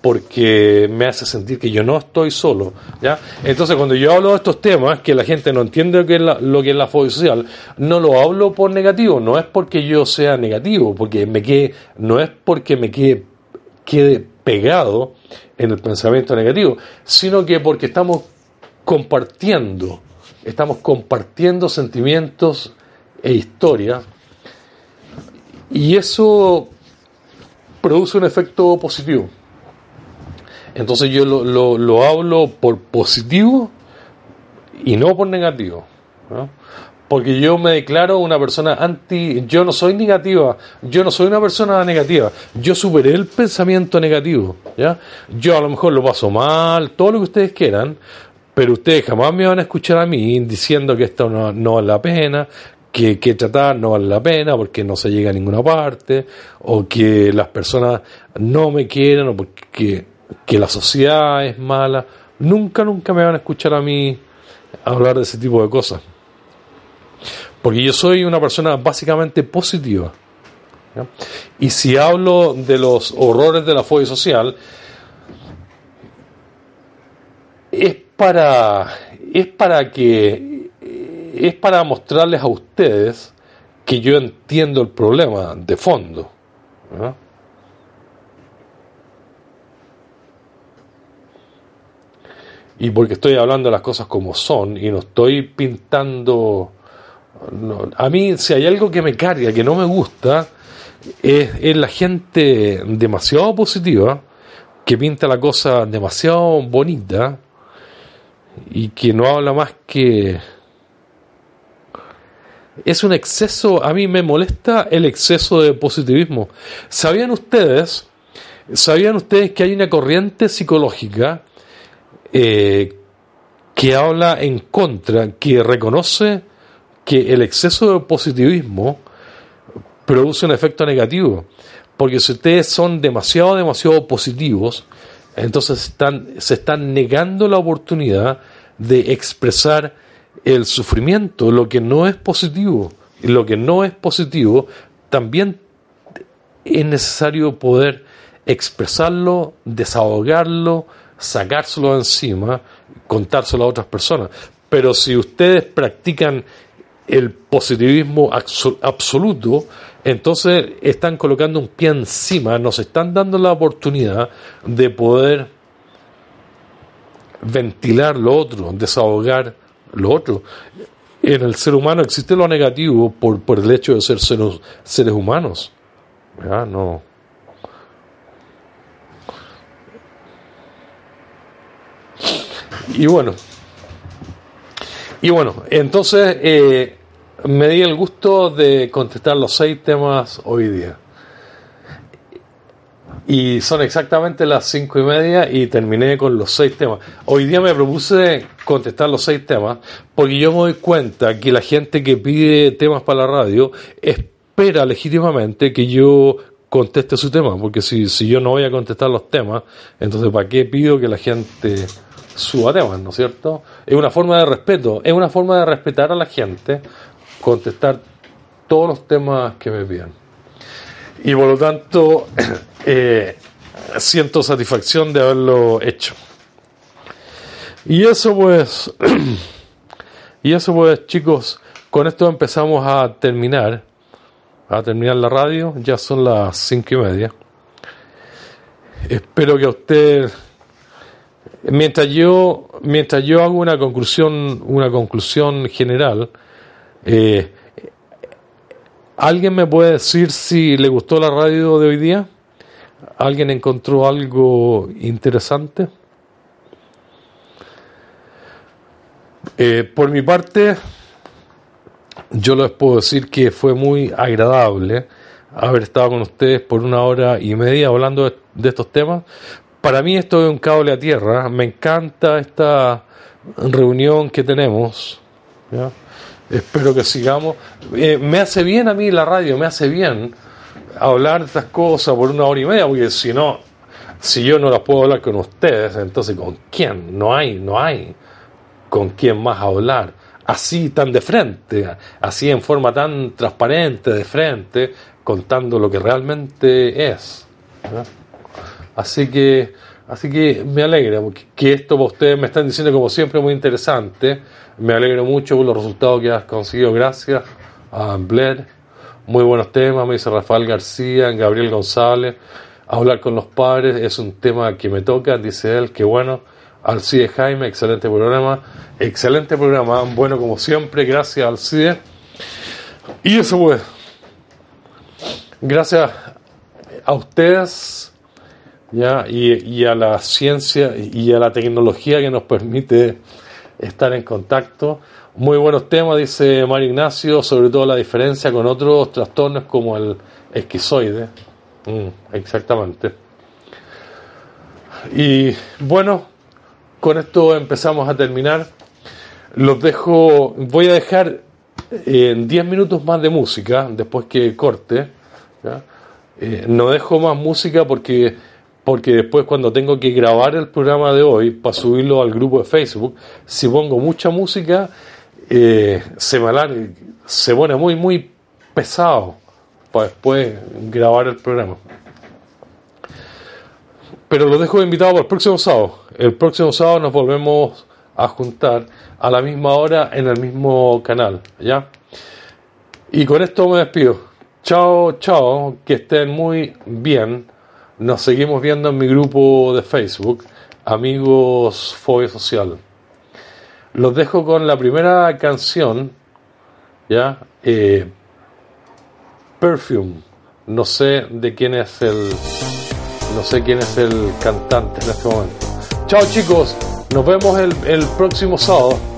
porque me hace sentir que yo no estoy solo, ¿ya? Entonces, cuando yo hablo de estos temas, que la gente no entiende lo que es la, lo que es la fobia social, no lo hablo por negativo, no es porque yo sea negativo, porque me quede, no es porque me quede, quede pegado en el pensamiento negativo, sino que porque estamos compartiendo, estamos compartiendo sentimientos e historias, y eso produce un efecto positivo. Entonces yo lo, lo, lo hablo por positivo y no por negativo. Porque yo me declaro una persona anti, yo no soy negativa, yo no soy una persona negativa, yo superé el pensamiento negativo, ¿ya? Yo a lo mejor lo paso mal, todo lo que ustedes quieran, pero ustedes jamás me van a escuchar a mí diciendo que esto no, vale la pena, que, que tratar no vale la pena porque no se llega a ninguna parte, o que las personas no me quieren, o porque que la sociedad es mala. Nunca, nunca me van a escuchar a mí hablar de ese tipo de cosas. Porque yo soy una persona básicamente positiva. Y si hablo de los horrores de la fobia social, es para, es para que, es para mostrarles a ustedes que yo entiendo el problema de fondo. Y porque estoy hablando las cosas como son y no estoy pintando... a mí, si hay algo que me carga, que no me gusta, es, es la gente demasiado positiva, que pinta la cosa demasiado bonita y que no habla más que es un exceso, a mí me molesta el exceso de positivismo. ¿Sabían ustedes, sabían ustedes que hay una corriente psicológica eh, que habla en contra, que reconoce que el exceso de positivismo produce un efecto negativo? Porque si ustedes son demasiado, demasiado positivos, entonces están, se están negando la oportunidad de expresar el sufrimiento, lo que no es positivo. Y lo que no es positivo, también es necesario poder expresarlo, desahogarlo, sacárselo de encima, contárselo a otras personas. Pero si ustedes practican el positivismo abso- absoluto, entonces están colocando un pie encima, nos están dando la oportunidad de poder ventilar lo otro, desahogar lo otro. En el ser humano existe lo negativo por, por el hecho de ser seres, seres humanos. ¿Ya? No. Y bueno, y bueno, entonces eh, me di el gusto de contestar los seis temas hoy día. Y son exactamente las cinco y media y terminé con los seis temas. Hoy día me propuse contestar los seis temas porque yo me doy cuenta que la gente que pide temas para la radio espera legítimamente que yo conteste su tema. Porque si, si yo no voy a contestar los temas, entonces ¿para qué pido que la gente suba temas, ¿no es cierto? Es una forma de respeto, es una forma de respetar a la gente, contestar todos los temas que me piden. Y por lo tanto, <coughs> eh, siento satisfacción de haberlo hecho. Y eso pues, <coughs> y eso pues chicos, con esto empezamos a terminar, a terminar la radio, ya son las cinco y media. Espero que a usted, mientras yo, mientras yo hago una conclusión, una conclusión general, eh, ¿Alguien me puede decir si le gustó la radio de hoy día? ¿Alguien encontró algo interesante? Eh, por mi parte, yo les puedo decir que fue muy agradable haber estado con ustedes por una hora y media hablando de, de estos temas. Para mí esto es un cable a tierra. Me encanta esta reunión que tenemos. Espero que sigamos. Eh, me hace bien a mí la radio, me hace bien hablar de estas cosas por una hora y media, porque si no, si yo no las puedo hablar con ustedes, entonces ¿con quién? No hay, no hay con quién más hablar. Así tan de frente, así en forma tan transparente, de frente, contando lo que realmente es. Así que, así que me alegra que esto ustedes me están diciendo como siempre muy interesante. Me alegro mucho por los resultados que has conseguido. Gracias a Blair. Muy buenos temas, me dice Rafael García, Gabriel González. Hablar con los padres es un tema que me toca, dice él. Que bueno. Alcide Jaime, excelente programa. Excelente programa, bueno como siempre. Gracias, Alcide. Y eso pues. Gracias a ustedes ya y, y a la ciencia y a la tecnología que nos permite estar en contacto. Muy buenos temas, dice Mario Ignacio, sobre todo la diferencia con otros trastornos como el esquizoide. Mm, exactamente. Y bueno, con esto empezamos a terminar. Los dejo, voy a dejar eh, 10 minutos más de música después que corte. Eh, no dejo más música porque, porque después cuando tengo que grabar el programa de hoy para subirlo al grupo de Facebook, si pongo mucha música, eh, se me alarga, se pone muy, muy pesado para después grabar el programa. Pero lo dejo invitado para el próximo sábado. El próximo sábado nos volvemos a juntar a la misma hora en el mismo canal, ¿ya? Y con esto me despido. Chao, chao, que estén muy bien. Nos seguimos viendo en mi grupo de Facebook, Amigos Fobia Social. Los dejo con la primera canción, ¿ya? Eh, Perfume. No sé de quién es el. No sé quién es el cantante en este momento. Chao chicos, nos vemos el, el próximo sábado.「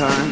time.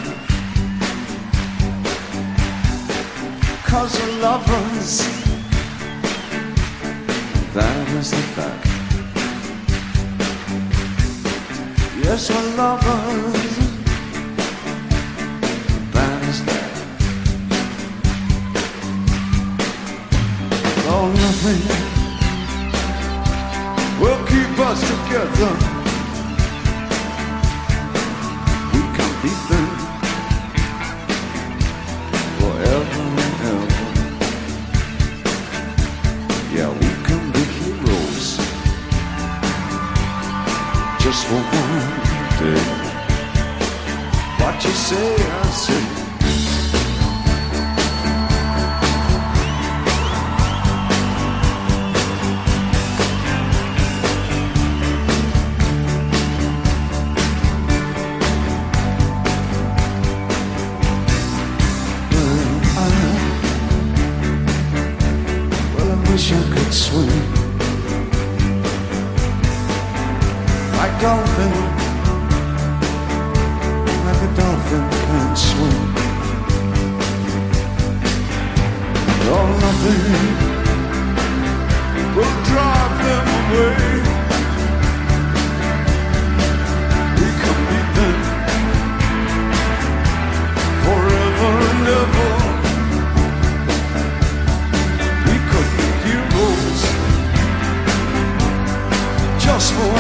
house for